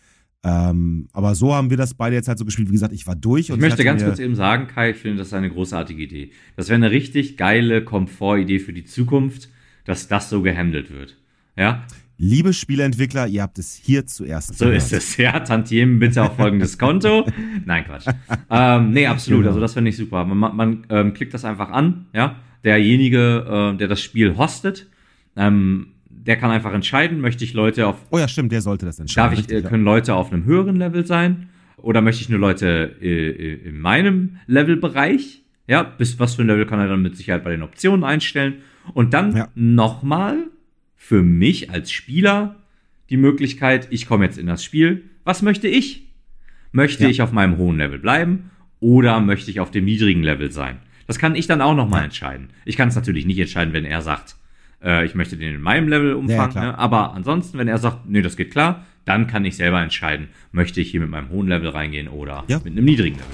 Ähm, aber so haben wir das beide jetzt halt so gespielt. Wie gesagt, ich war durch. ich möchte ganz kurz eben sagen, Kai, ich finde das eine großartige Idee. Das wäre eine richtig geile Komfortidee für die Zukunft, dass das so gehandelt wird. Ja? Liebe Spieleentwickler, ihr habt es hier zuerst. So gehört. ist es, ja. Tantiemen bitte auf folgendes Konto. Nein, Quatsch. ähm, nee, absolut. Genau. Also das finde ich super. Man, man ähm, klickt das einfach an, ja. Derjenige, äh, der das Spiel hostet, ähm, der kann einfach entscheiden, möchte ich Leute auf. Oh ja, stimmt, der sollte das entscheiden. Darf ich, richtig, können Leute auf einem höheren Level sein? Oder möchte ich nur Leute äh, äh, in meinem Levelbereich? Ja, bis was für ein Level kann er dann mit Sicherheit bei den Optionen einstellen. Und dann ja. nochmal für mich als Spieler die Möglichkeit, ich komme jetzt in das Spiel. Was möchte ich? Möchte ja. ich auf meinem hohen Level bleiben oder möchte ich auf dem niedrigen Level sein? Das kann ich dann auch nochmal ja. entscheiden. Ich kann es natürlich nicht entscheiden, wenn er sagt, äh, ich möchte den in meinem Level umfangen. Ja, ne? Aber ansonsten, wenn er sagt, nee, das geht klar, dann kann ich selber entscheiden, möchte ich hier mit meinem hohen Level reingehen oder ja. mit einem niedrigen Level.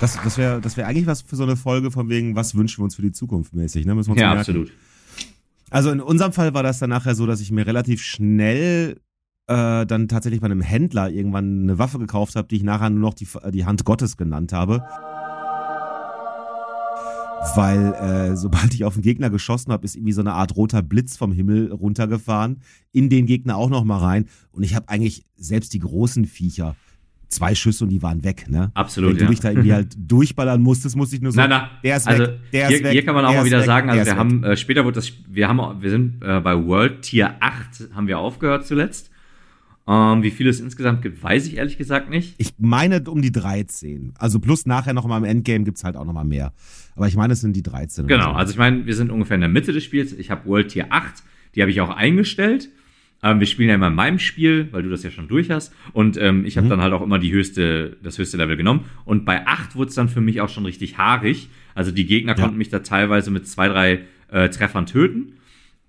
Das, das wäre das wär eigentlich was für so eine Folge von wegen, was wünschen wir uns für die Zukunft mäßig, ne? Müssen wir uns ja, absolut. Also in unserem Fall war das dann nachher so, dass ich mir relativ schnell äh, dann tatsächlich bei einem Händler irgendwann eine Waffe gekauft habe, die ich nachher nur noch die, die Hand Gottes genannt habe. Weil äh, sobald ich auf den Gegner geschossen habe, ist irgendwie so eine Art roter Blitz vom Himmel runtergefahren, in den Gegner auch noch mal rein. Und ich habe eigentlich selbst die großen Viecher zwei Schüsse und die waren weg, ne? Absolut. Wenn du ja. dich da irgendwie halt durchballern musstest, musste ich nur so. Nein, nein. Der ist also, weg. Der hier, ist weg. Hier kann man auch mal wieder weg, sagen, also wir haben, äh, später wurde das, wir haben, wir sind äh, bei World Tier 8 haben wir aufgehört zuletzt. Ähm, wie viele es insgesamt gibt, weiß ich ehrlich gesagt nicht. Ich meine um die 13. Also plus nachher noch mal im Endgame gibt es halt auch noch mal mehr. Aber ich meine, es sind die 13. Genau, so. also ich meine, wir sind ungefähr in der Mitte des Spiels. Ich habe World Tier 8, die habe ich auch eingestellt. Ähm, wir spielen ja immer in meinem Spiel, weil du das ja schon durch hast. Und ähm, ich habe mhm. dann halt auch immer die höchste, das höchste Level genommen. Und bei 8 wurde es dann für mich auch schon richtig haarig. Also die Gegner ja. konnten mich da teilweise mit zwei, drei äh, Treffern töten.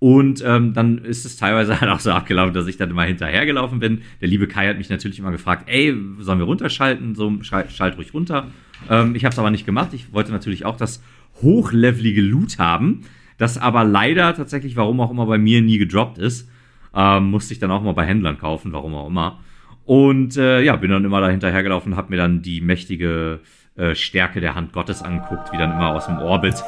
Und ähm, dann ist es teilweise halt auch so abgelaufen, dass ich dann immer hinterhergelaufen bin. Der liebe Kai hat mich natürlich immer gefragt, ey, sollen wir runterschalten? So, schalt ruhig runter. Ähm, ich habe es aber nicht gemacht. Ich wollte natürlich auch das hochlevelige Loot haben, das aber leider tatsächlich, warum auch immer bei mir nie gedroppt ist. Ähm, musste ich dann auch mal bei Händlern kaufen, warum auch immer. Und äh, ja, bin dann immer da hinterhergelaufen, habe mir dann die mächtige äh, Stärke der Hand Gottes anguckt, wie dann immer aus dem Orbit,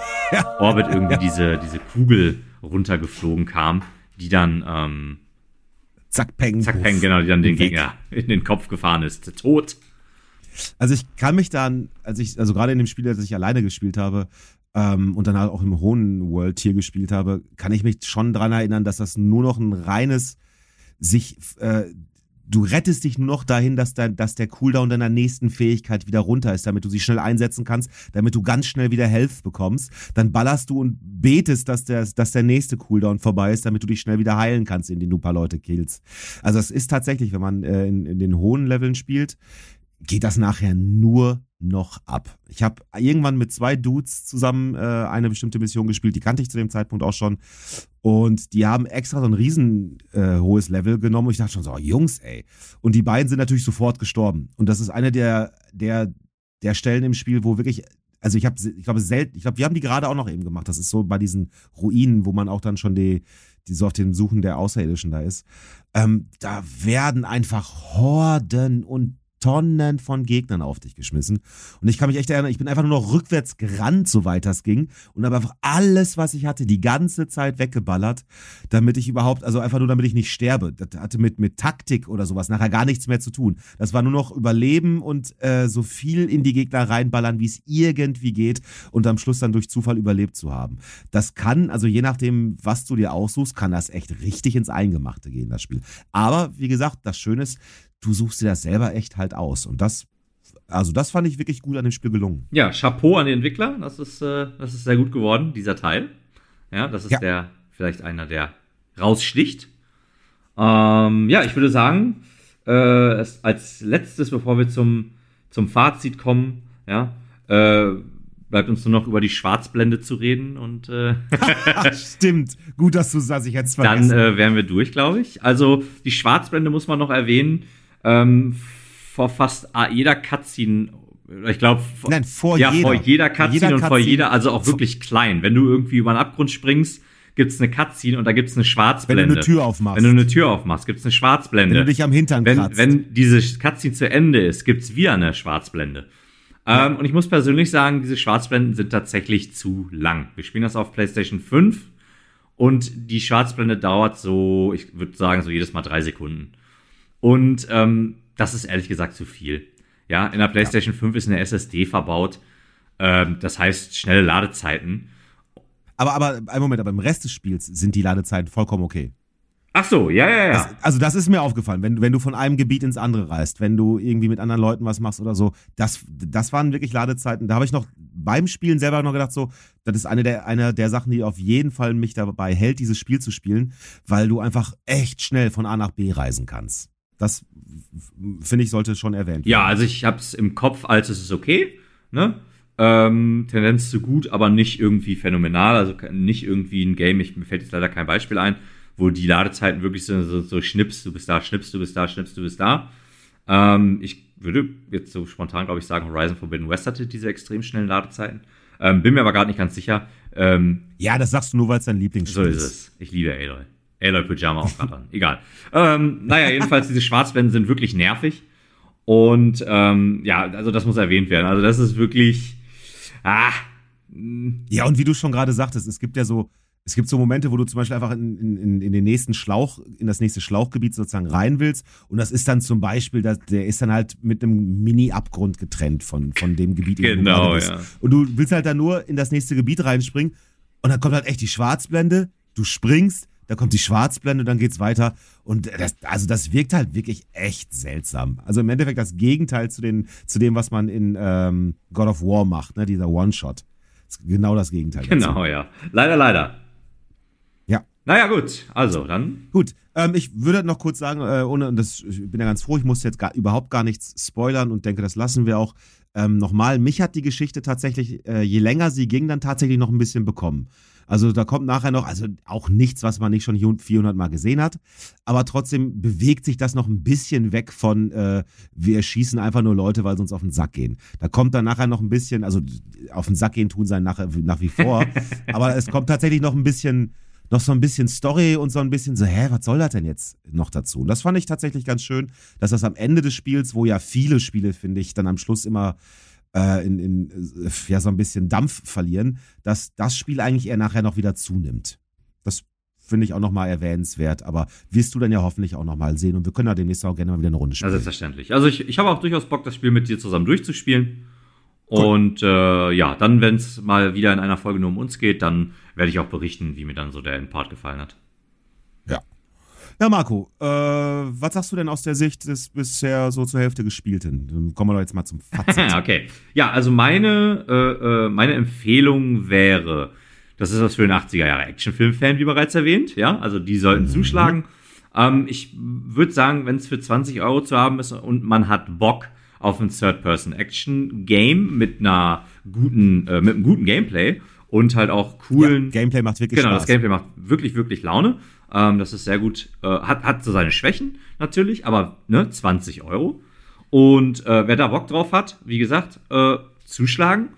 Orbit irgendwie diese, diese Kugel runtergeflogen kam, die dann ähm, Zack Peng. Zack Peng, genau, die dann den weg. Gegner in den Kopf gefahren ist. Tot. Also ich kann mich dann, als ich, also gerade in dem Spiel, das ich alleine gespielt habe, ähm, und dann halt auch im hohen World Tier gespielt habe, kann ich mich schon dran erinnern, dass das nur noch ein reines sich äh, du rettest dich nur noch dahin, dass der, dass der Cooldown deiner nächsten Fähigkeit wieder runter ist, damit du sie schnell einsetzen kannst, damit du ganz schnell wieder Health bekommst. Dann ballerst du und betest, dass der, dass der nächste Cooldown vorbei ist, damit du dich schnell wieder heilen kannst, indem du ein paar Leute killst. Also es ist tatsächlich, wenn man äh, in, in den hohen Leveln spielt, geht das nachher nur noch ab. Ich habe irgendwann mit zwei Dudes zusammen äh, eine bestimmte Mission gespielt, die kannte ich zu dem Zeitpunkt auch schon. Und die haben extra so ein riesen äh, hohes Level genommen und ich dachte schon so, oh, Jungs, ey. Und die beiden sind natürlich sofort gestorben. Und das ist eine der, der, der Stellen im Spiel, wo wirklich also ich habe, ich glaube, selten, ich glaube, wir haben die gerade auch noch eben gemacht. Das ist so bei diesen Ruinen, wo man auch dann schon die, die so auf den Suchen der Außerirdischen da ist. Ähm, da werden einfach Horden und Tonnen von Gegnern auf dich geschmissen. Und ich kann mich echt erinnern, ich bin einfach nur noch rückwärts gerannt, so weit das ging. Und habe einfach alles, was ich hatte, die ganze Zeit weggeballert, damit ich überhaupt, also einfach nur damit ich nicht sterbe. Das hatte mit, mit Taktik oder sowas nachher gar nichts mehr zu tun. Das war nur noch Überleben und äh, so viel in die Gegner reinballern, wie es irgendwie geht und am Schluss dann durch Zufall überlebt zu haben. Das kann, also je nachdem, was du dir aussuchst, kann das echt richtig ins Eingemachte gehen, das Spiel. Aber wie gesagt, das Schöne ist, du suchst dir das selber echt halt aus. Und das, also das fand ich wirklich gut an dem Spiel gelungen. Ja, Chapeau an den Entwickler. Das ist, äh, das ist sehr gut geworden, dieser Teil. Ja, das ist ja. der, vielleicht einer, der raussticht. Ähm, ja, ich würde sagen, äh, als letztes, bevor wir zum, zum Fazit kommen, ja, äh, bleibt uns nur noch über die Schwarzblende zu reden und äh stimmt. Gut, dass du sagst, ich hätte es vergessen. Dann äh, wären wir durch, glaube ich. Also die Schwarzblende muss man noch erwähnen. Ähm, vor fast jeder Cutscene ich glaube, Nein, vor ja, jeder. vor jeder Cutscene jeder und vor jeder, also auch wirklich klein. Wenn du irgendwie über einen Abgrund springst, gibt's eine Cutscene und da gibt's eine Schwarzblende. Wenn du eine Tür aufmachst. Wenn du eine Tür aufmachst, gibt's eine Schwarzblende. Wenn du dich am Hintern wenn, kratzt. Wenn diese Cutscene zu Ende ist, gibt's wieder eine Schwarzblende. Ja. Ähm, und ich muss persönlich sagen, diese Schwarzblenden sind tatsächlich zu lang. Wir spielen das auf PlayStation 5 und die Schwarzblende dauert so, ich würde sagen, so jedes Mal drei Sekunden. Und ähm, das ist ehrlich gesagt zu viel. Ja, in der PlayStation ja. 5 ist eine SSD verbaut. Ähm, das heißt, schnelle Ladezeiten. Aber, aber, ein Moment, aber im Rest des Spiels sind die Ladezeiten vollkommen okay. Ach so, ja, ja, ja. Das, also das ist mir aufgefallen, wenn, wenn du von einem Gebiet ins andere reist, wenn du irgendwie mit anderen Leuten was machst oder so, das, das waren wirklich Ladezeiten. Da habe ich noch beim Spielen selber noch gedacht, so, das ist eine der, eine der Sachen, die auf jeden Fall mich dabei hält, dieses Spiel zu spielen, weil du einfach echt schnell von A nach B reisen kannst. Das finde ich sollte schon erwähnt werden. Ja, also ich habe es im Kopf, als es ist okay, ne? Ähm, Tendenz zu gut, aber nicht irgendwie phänomenal, also nicht irgendwie ein Game, ich, mir fällt jetzt leider kein Beispiel ein, wo die Ladezeiten wirklich so, so, so schnips, du bist da, schnips, du bist da, schnips, du bist da. Ähm, ich würde jetzt so spontan, glaube ich, sagen, Horizon Forbidden West hatte diese extrem schnellen Ladezeiten. Ähm, bin mir aber gerade nicht ganz sicher. Ähm, ja, das sagst du nur, weil es dein Lieblingsspiel ist. So ist es. Ich liebe Aloy. Aloy Pyjama auch gerade an. Egal. Ähm, naja, jedenfalls, diese Schwarzblenden sind wirklich nervig. Und ähm, ja, also das muss erwähnt werden. Also das ist wirklich. Ah. Ja, und wie du schon gerade sagtest, es gibt ja so es gibt so Momente, wo du zum Beispiel einfach in, in, in den nächsten Schlauch, in das nächste Schlauchgebiet sozusagen rein willst. Und das ist dann zum Beispiel, der ist dann halt mit einem Mini-Abgrund getrennt von, von dem Gebiet, in dem genau, du ja. Und du willst halt dann nur in das nächste Gebiet reinspringen. Und dann kommt halt echt die Schwarzblende. Du springst, da kommt die Schwarzblende, dann geht's weiter. Und das, also das wirkt halt wirklich echt seltsam. Also im Endeffekt das Gegenteil zu, den, zu dem, was man in ähm, God of War macht, ne? dieser One-Shot. Genau das Gegenteil. Genau, dazu. ja. Leider, leider. Naja, gut, also dann. Gut, ähm, ich würde noch kurz sagen, äh, ohne, das, ich bin ja ganz froh, ich muss jetzt gar, überhaupt gar nichts spoilern und denke, das lassen wir auch. Ähm, nochmal, mich hat die Geschichte tatsächlich, äh, je länger sie ging, dann tatsächlich noch ein bisschen bekommen. Also da kommt nachher noch, also auch nichts, was man nicht schon 400 Mal gesehen hat, aber trotzdem bewegt sich das noch ein bisschen weg von, äh, wir schießen einfach nur Leute, weil sie uns auf den Sack gehen. Da kommt dann nachher noch ein bisschen, also auf den Sack gehen tun sie nach, nach wie vor, aber es kommt tatsächlich noch ein bisschen noch so ein bisschen Story und so ein bisschen so, hä, was soll das denn jetzt noch dazu? Und das fand ich tatsächlich ganz schön, dass das am Ende des Spiels, wo ja viele Spiele, finde ich, dann am Schluss immer äh, in, in äh, ja, so ein bisschen Dampf verlieren, dass das Spiel eigentlich eher nachher noch wieder zunimmt. Das finde ich auch nochmal erwähnenswert, aber wirst du dann ja hoffentlich auch nochmal sehen und wir können ja demnächst auch gerne mal wieder eine Runde spielen. Ja, selbstverständlich. Also ich, ich habe auch durchaus Bock, das Spiel mit dir zusammen durchzuspielen. Und äh, ja, dann, wenn es mal wieder in einer Folge nur um uns geht, dann werde ich auch berichten, wie mir dann so der Endpart gefallen hat. Ja. Ja, Marco, äh, was sagst du denn aus der Sicht des bisher so zur Hälfte gespielten? Dann kommen wir doch jetzt mal zum Fazit. okay. Ja, also meine, äh, äh, meine Empfehlung wäre, das ist was für einen 80er Jahre Actionfilm-Fan, wie bereits erwähnt. Ja, also die sollten mhm. zuschlagen. Ähm, ich würde sagen, wenn es für 20 Euro zu haben ist und man hat Bock, auf ein Third-Person-Action-Game mit einer guten, äh, mit einem guten Gameplay und halt auch coolen. Ja, Gameplay macht wirklich genau, Spaß. das Gameplay macht wirklich, wirklich Laune. Ähm, das ist sehr gut. Äh, hat, hat so seine Schwächen natürlich, aber ne, 20 Euro. Und äh, wer da Bock drauf hat, wie gesagt, äh, zuschlagen.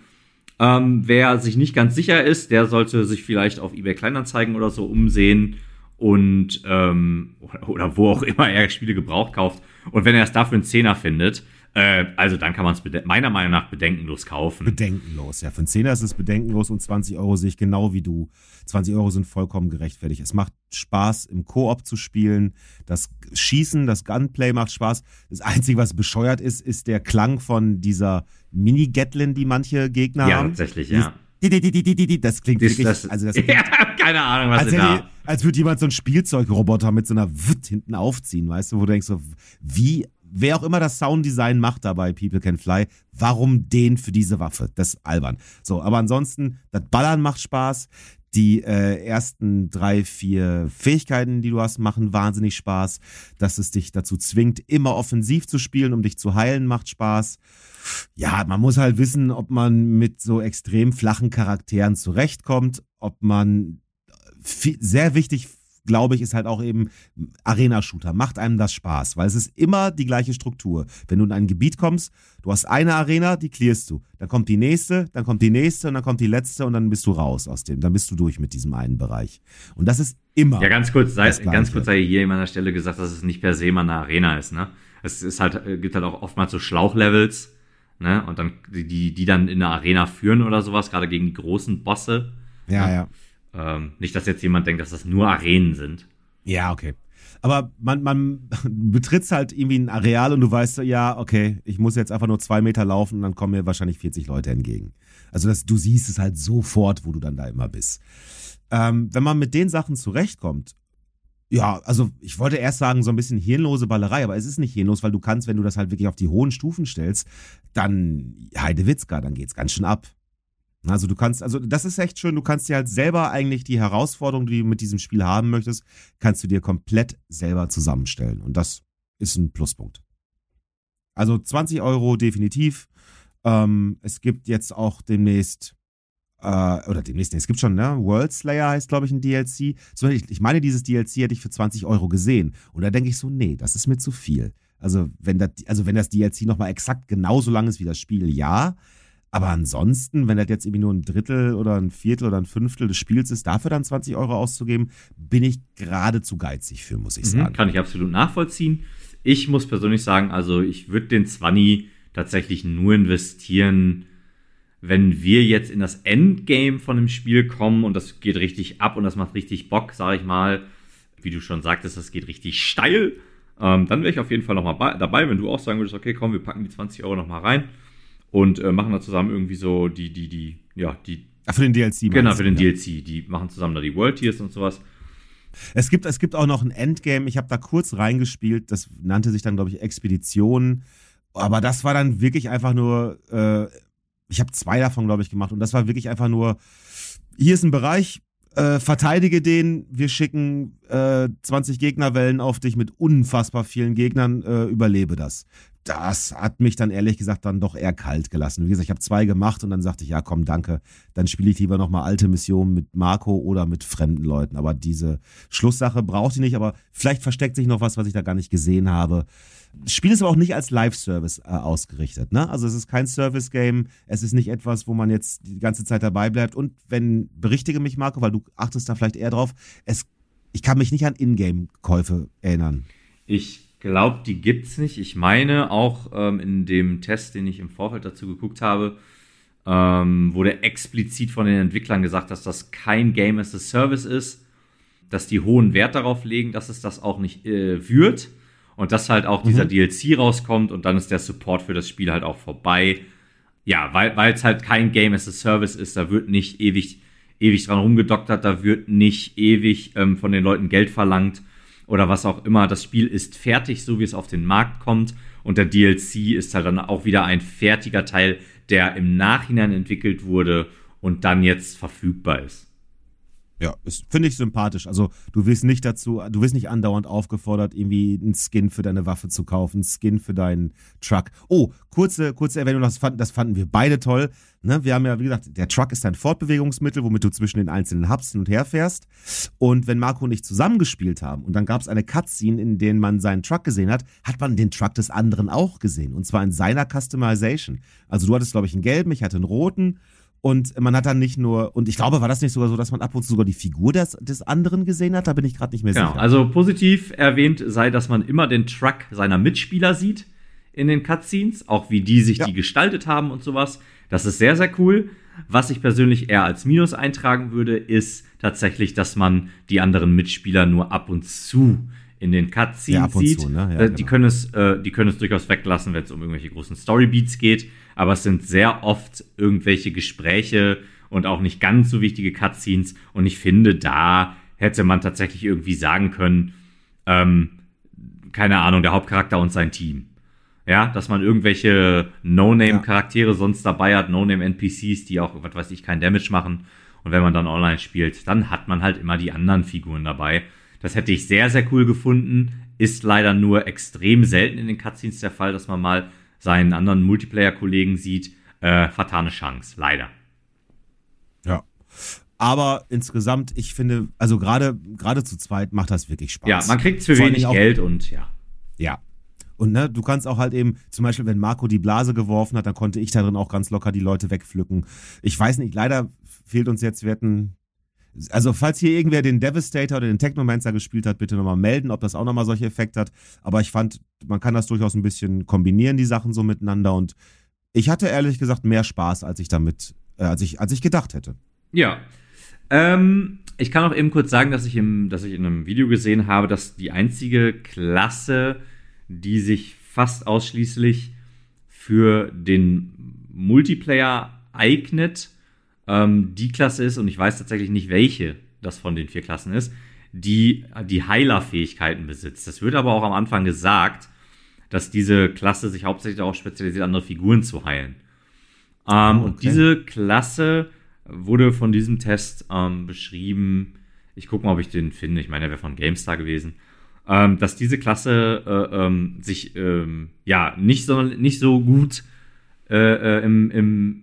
Ähm, wer sich nicht ganz sicher ist, der sollte sich vielleicht auf eBay Kleinanzeigen oder so umsehen und ähm, oder, oder wo auch immer er Spiele gebraucht kauft. Und wenn er es dafür einen Zehner findet, Äh, also dann kann man es meiner Meinung nach bedenkenlos kaufen. Bedenkenlos, ja. Für einen Zehner ist es bedenkenlos und 20 Euro sehe ich genau wie du. 20 Euro sind vollkommen gerechtfertigt. Es macht Spaß, im Koop zu spielen. Das Schießen, das Gunplay macht Spaß. Das Einzige, was bescheuert ist, ist der Klang von dieser Mini-Gatlin, die manche Gegner ja, haben. Ja, tatsächlich, ja. Das klingt Das- wirklich, das- also das ja, keine Ahnung, was als, hätte, da. als würde jemand so einen Spielzeugroboter mit so einer Witt hinten aufziehen, weißt du, wo du denkst so, wie, wer auch immer das Sounddesign macht dabei, People Can Fly, warum den für diese Waffe? Das ist albern. So, aber ansonsten, das Ballern macht Spaß. Die äh, ersten drei, vier Fähigkeiten, die du hast, machen wahnsinnig Spaß. Dass es dich dazu zwingt, immer offensiv zu spielen, um dich zu heilen, macht Spaß. Ja, man muss halt wissen, ob man mit so extrem flachen Charakteren zurechtkommt, ob man viel, sehr wichtig, glaube ich, ist halt auch eben Arena-Shooter. Macht einem das Spaß, weil es ist immer die gleiche Struktur. Wenn du in ein Gebiet kommst, du hast eine Arena, die clearst du. Dann kommt die nächste, dann kommt die nächste und dann kommt die letzte und dann bist du raus aus dem. Dann bist du durch mit diesem einen Bereich. Und das ist immer. Ja, ganz kurz, sei, ganz kurz sei hier an meiner Stelle gesagt, dass es nicht per se mal eine Arena ist, ne? Es ist halt, äh, gibt halt auch oftmals so Schlauchlevels, ne? Und dann, die, die dann in eine Arena führen oder sowas, gerade gegen die großen Bosse. ja, ja. Ähm, nicht, dass jetzt jemand denkt, dass das nur Arenen sind. Ja, okay. Aber man, man betritt halt irgendwie ein Areal und du weißt, ja, okay, ich muss jetzt einfach nur zwei Meter laufen und dann kommen mir wahrscheinlich 40 Leute entgegen. Also das, du siehst es halt sofort, wo du dann da immer bist. Ähm, wenn man mit den Sachen zurechtkommt, ja, also ich wollte erst sagen, so ein bisschen hirnlose Ballerei, aber es ist nicht hirnlos, weil du kannst, wenn du das halt wirklich auf die hohen Stufen stellst, dann Heidewitzka, dann geht's ganz schön ab. Also du kannst, also das ist echt schön, du kannst dir halt selber eigentlich die Herausforderung, die du mit diesem Spiel haben möchtest, kannst du dir komplett selber zusammenstellen. Und das ist ein Pluspunkt. Also 20 Euro definitiv. Ähm, es gibt jetzt auch demnächst, äh, oder demnächst, nee, es gibt schon, ne? World Slayer heißt, glaube ich, ein DLC. Ich, ich meine, dieses DLC hätte ich für 20 Euro gesehen. Und da denke ich so, nee, das ist mir zu viel. Also wenn das, also wenn das DLC nochmal exakt genauso lang ist wie das Spiel, ja. Aber ansonsten, wenn das jetzt irgendwie nur ein Drittel oder ein Viertel oder ein Fünftel des Spiels ist, dafür dann 20 Euro auszugeben, bin ich gerade zu geizig für, muss ich Mhm, sagen. kann ich absolut nachvollziehen. Ich muss persönlich sagen, also ich würde den 20 tatsächlich nur investieren, wenn wir jetzt in das Endgame von dem Spiel kommen und das geht richtig ab und das macht richtig Bock, sage ich mal. Wie du schon sagtest, das geht richtig steil. Ähm, dann wäre ich auf jeden Fall nochmal dabei, wenn du auch sagen würdest, okay, komm, wir packen die 20 Euro nochmal rein und äh, machen da zusammen irgendwie so die, die, die, ja, die, Ach, für den DLC. genau, für den ja. DLC. Die machen zusammen da die World Tiers und sowas. Es gibt, es gibt auch noch ein Endgame. Ich habe da kurz reingespielt. Das nannte sich dann, glaube ich, Expedition. Aber das war dann wirklich einfach nur. Äh, ich habe zwei davon, glaube ich, gemacht. Und das war wirklich einfach nur. Hier ist ein Bereich. Äh, verteidige den. Wir schicken äh, 20 Gegnerwellen auf dich mit unfassbar vielen Gegnern. Äh, überlebe das. Das hat mich dann ehrlich gesagt dann doch eher kalt gelassen. Wie gesagt, ich habe zwei gemacht und dann sagte ich, ja komm, danke. Dann spiele ich lieber nochmal alte Missionen mit Marco oder mit fremden Leuten. Aber diese Schlusssache braucht ich nicht, aber vielleicht versteckt sich noch was, was ich da gar nicht gesehen habe. Das Spiel ist aber auch nicht als Live-Service äh, ausgerichtet. Ne? Also es ist kein Service-Game. Es ist nicht etwas, wo man jetzt die ganze Zeit dabei bleibt. Und wenn, berichtige mich, Marco, weil du achtest da vielleicht eher drauf, es, ich kann mich nicht an Ingame-Käufe erinnern. Ich glaube, die gibt's nicht. Ich meine auch ähm, in dem Test, den ich im Vorfeld dazu geguckt habe, ähm, wurde explizit von den Entwicklern gesagt, dass das kein Game as a Service ist, dass die hohen Wert darauf legen, dass es das auch nicht äh, wird und dass halt auch dieser DLC rauskommt und dann ist der Support für das Spiel halt auch vorbei. Ja, weil es halt kein Game as a Service ist, da wird nicht ewig, ewig dran rumgedoktert, da wird nicht ewig ähm, von den Leuten Geld verlangt oder was auch immer. Das Spiel ist fertig, so wie es auf den Markt kommt. Und der DLC ist halt dann auch wieder ein fertiger Teil, der im Nachhinein entwickelt wurde und dann jetzt verfügbar ist. Ja, finde ich sympathisch. Also du wirst nicht dazu, du wirst nicht andauernd aufgefordert, irgendwie einen Skin für deine Waffe zu kaufen, einen Skin für deinen Truck. Oh, kurze, kurze Erwähnung, das fanden, das fanden wir beide toll. Ne? Wir haben ja, wie gesagt, der Truck ist ein Fortbewegungsmittel, womit du zwischen den einzelnen Hubs hin und her fährst. Und wenn Marco und ich zusammengespielt haben und dann gab es eine Cutscene, in der man seinen Truck gesehen hat, hat man den Truck des anderen auch gesehen. Und zwar in seiner Customization. Also du hattest, glaube ich, einen gelben, ich hatte einen roten. Und man hat dann nicht nur, und ich glaube, war das nicht sogar so, dass man ab und zu sogar die Figur des, des anderen gesehen hat? Da bin ich gerade nicht mehr Genau, sicher. also positiv erwähnt sei, dass man immer den Truck seiner Mitspieler sieht. in den Cutscenes, auch wie die sich Ja. die gestaltet haben und sowas. Das ist sehr, sehr cool. Was ich persönlich eher als Minus eintragen würde, ist tatsächlich, dass man die anderen Mitspieler nur ab und zu in den Cutscenes Ja, ab und sieht. zu, ne? Ja, Äh, die, genau. können es, äh, die können es durchaus weglassen, wenn es um irgendwelche großen Storybeats geht. Aber es sind sehr oft irgendwelche Gespräche und auch nicht ganz so wichtige Cutscenes. Und ich finde, da hätte man tatsächlich irgendwie sagen können, ähm, keine Ahnung, der Hauptcharakter und sein Team. Ja, dass man irgendwelche No-Name-Charaktere sonst dabei hat, No-Name-NPCs, die auch, was weiß ich, keinen Damage machen. Und wenn man dann online spielt, dann hat man halt immer die anderen Figuren dabei. Das hätte ich sehr, sehr cool gefunden. Ist leider nur extrem selten in den Cutscenes der Fall, dass man mal seinen anderen Multiplayer-Kollegen sieht. Äh, vertane Chance, leider. Ja. Aber insgesamt, ich finde, also gerade gerade zu zweit macht das wirklich Spaß. Ja, man kriegt für wenig Geld und ja. Ja. Und ne, du kannst auch halt eben, zum Beispiel, wenn Marco die Blase geworfen hat, dann konnte ich da drin auch ganz locker die Leute wegpflücken. Ich weiß nicht, leider fehlt uns jetzt, wir hätten. Also, falls hier irgendwer den Devastator oder den Technomancer gespielt hat, bitte nochmal melden, ob das auch nochmal solche Effekte hat. Aber ich fand, man kann das durchaus ein bisschen kombinieren, die Sachen so miteinander. Und ich hatte ehrlich gesagt mehr Spaß, als ich damit, äh, als ich, als ich gedacht hätte. Ja. Ähm, ich kann auch eben kurz sagen, dass ich, im, dass ich in einem Video gesehen habe, dass die einzige Klasse, die sich fast ausschließlich für den Multiplayer eignet, ähm, die Klasse ist, und ich weiß tatsächlich nicht, welche das von den vier Klassen ist, die die Heiler-Fähigkeiten besitzt. Das wird aber auch am Anfang gesagt, dass diese Klasse sich hauptsächlich darauf spezialisiert, andere Figuren zu heilen. Ähm, Oh, Und okay. diese Klasse wurde von diesem Test ähm, beschrieben. Ich gucke mal, ob ich den finde. Ich meine, der wäre von GameStar gewesen. Ähm, dass diese Klasse äh, ähm, sich ähm, ja nicht so, nicht so gut äh, äh, im, im,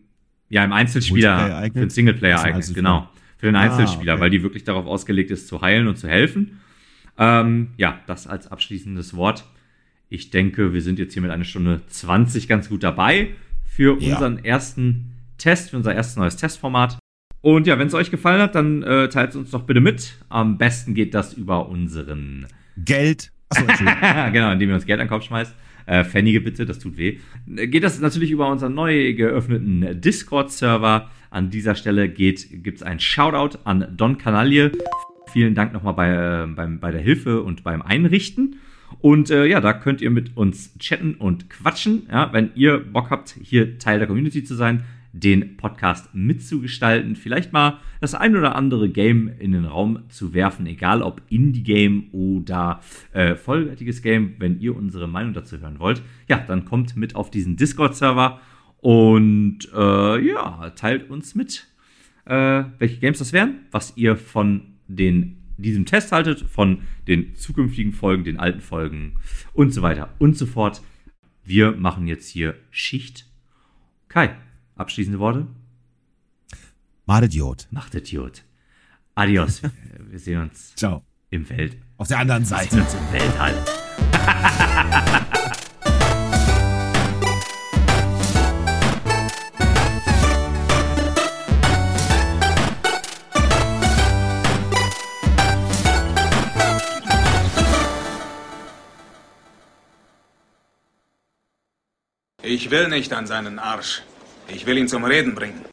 ja, im Einzelspieler für den Singleplayer eignet. Genau. Für den Ah, Einzelspieler, okay. weil die wirklich darauf ausgelegt ist, zu heilen und zu helfen. Ähm, ja, das als abschließendes Wort. Ich denke, wir sind jetzt hier mit einer Stunde 20 ganz gut dabei für Ja. unseren ersten Test, für unser erstes neues Testformat. Und ja, wenn es euch gefallen hat, dann äh, teilt es uns doch bitte mit. Am besten geht das über unseren, Geld. Achso, genau, indem ihr uns Geld an den Kopf schmeißt. Äh, Pfennige bitte, das tut weh. Geht das natürlich über unseren neu geöffneten Discord-Server. An dieser Stelle gibt es ein Shoutout an Don Canalie. Vielen Dank nochmal bei, äh, bei der Hilfe und beim Einrichten. Und äh, ja, da könnt ihr mit uns chatten und quatschen. Ja, wenn ihr Bock habt, hier Teil der Community zu sein, den Podcast mitzugestalten, vielleicht mal das ein oder andere Game in den Raum zu werfen, egal ob Indie-Game oder äh, vollwertiges Game, wenn ihr unsere Meinung dazu hören wollt, ja, dann kommt mit auf diesen Discord-Server und äh, ja, teilt uns mit, äh, welche Games das wären, was ihr von den, diesem Test haltet, von den zukünftigen Folgen, den alten Folgen und so weiter und so fort. Wir machen jetzt hier Schicht. Kai, abschließende Worte? Madediot. Macht Idiot. Adios. Wir sehen uns Ciao. im Welt. Auf der anderen Wir sehen Seite. uns im Weltall. Ich will nicht an seinen Arsch. Ich will ihn zum Reden bringen.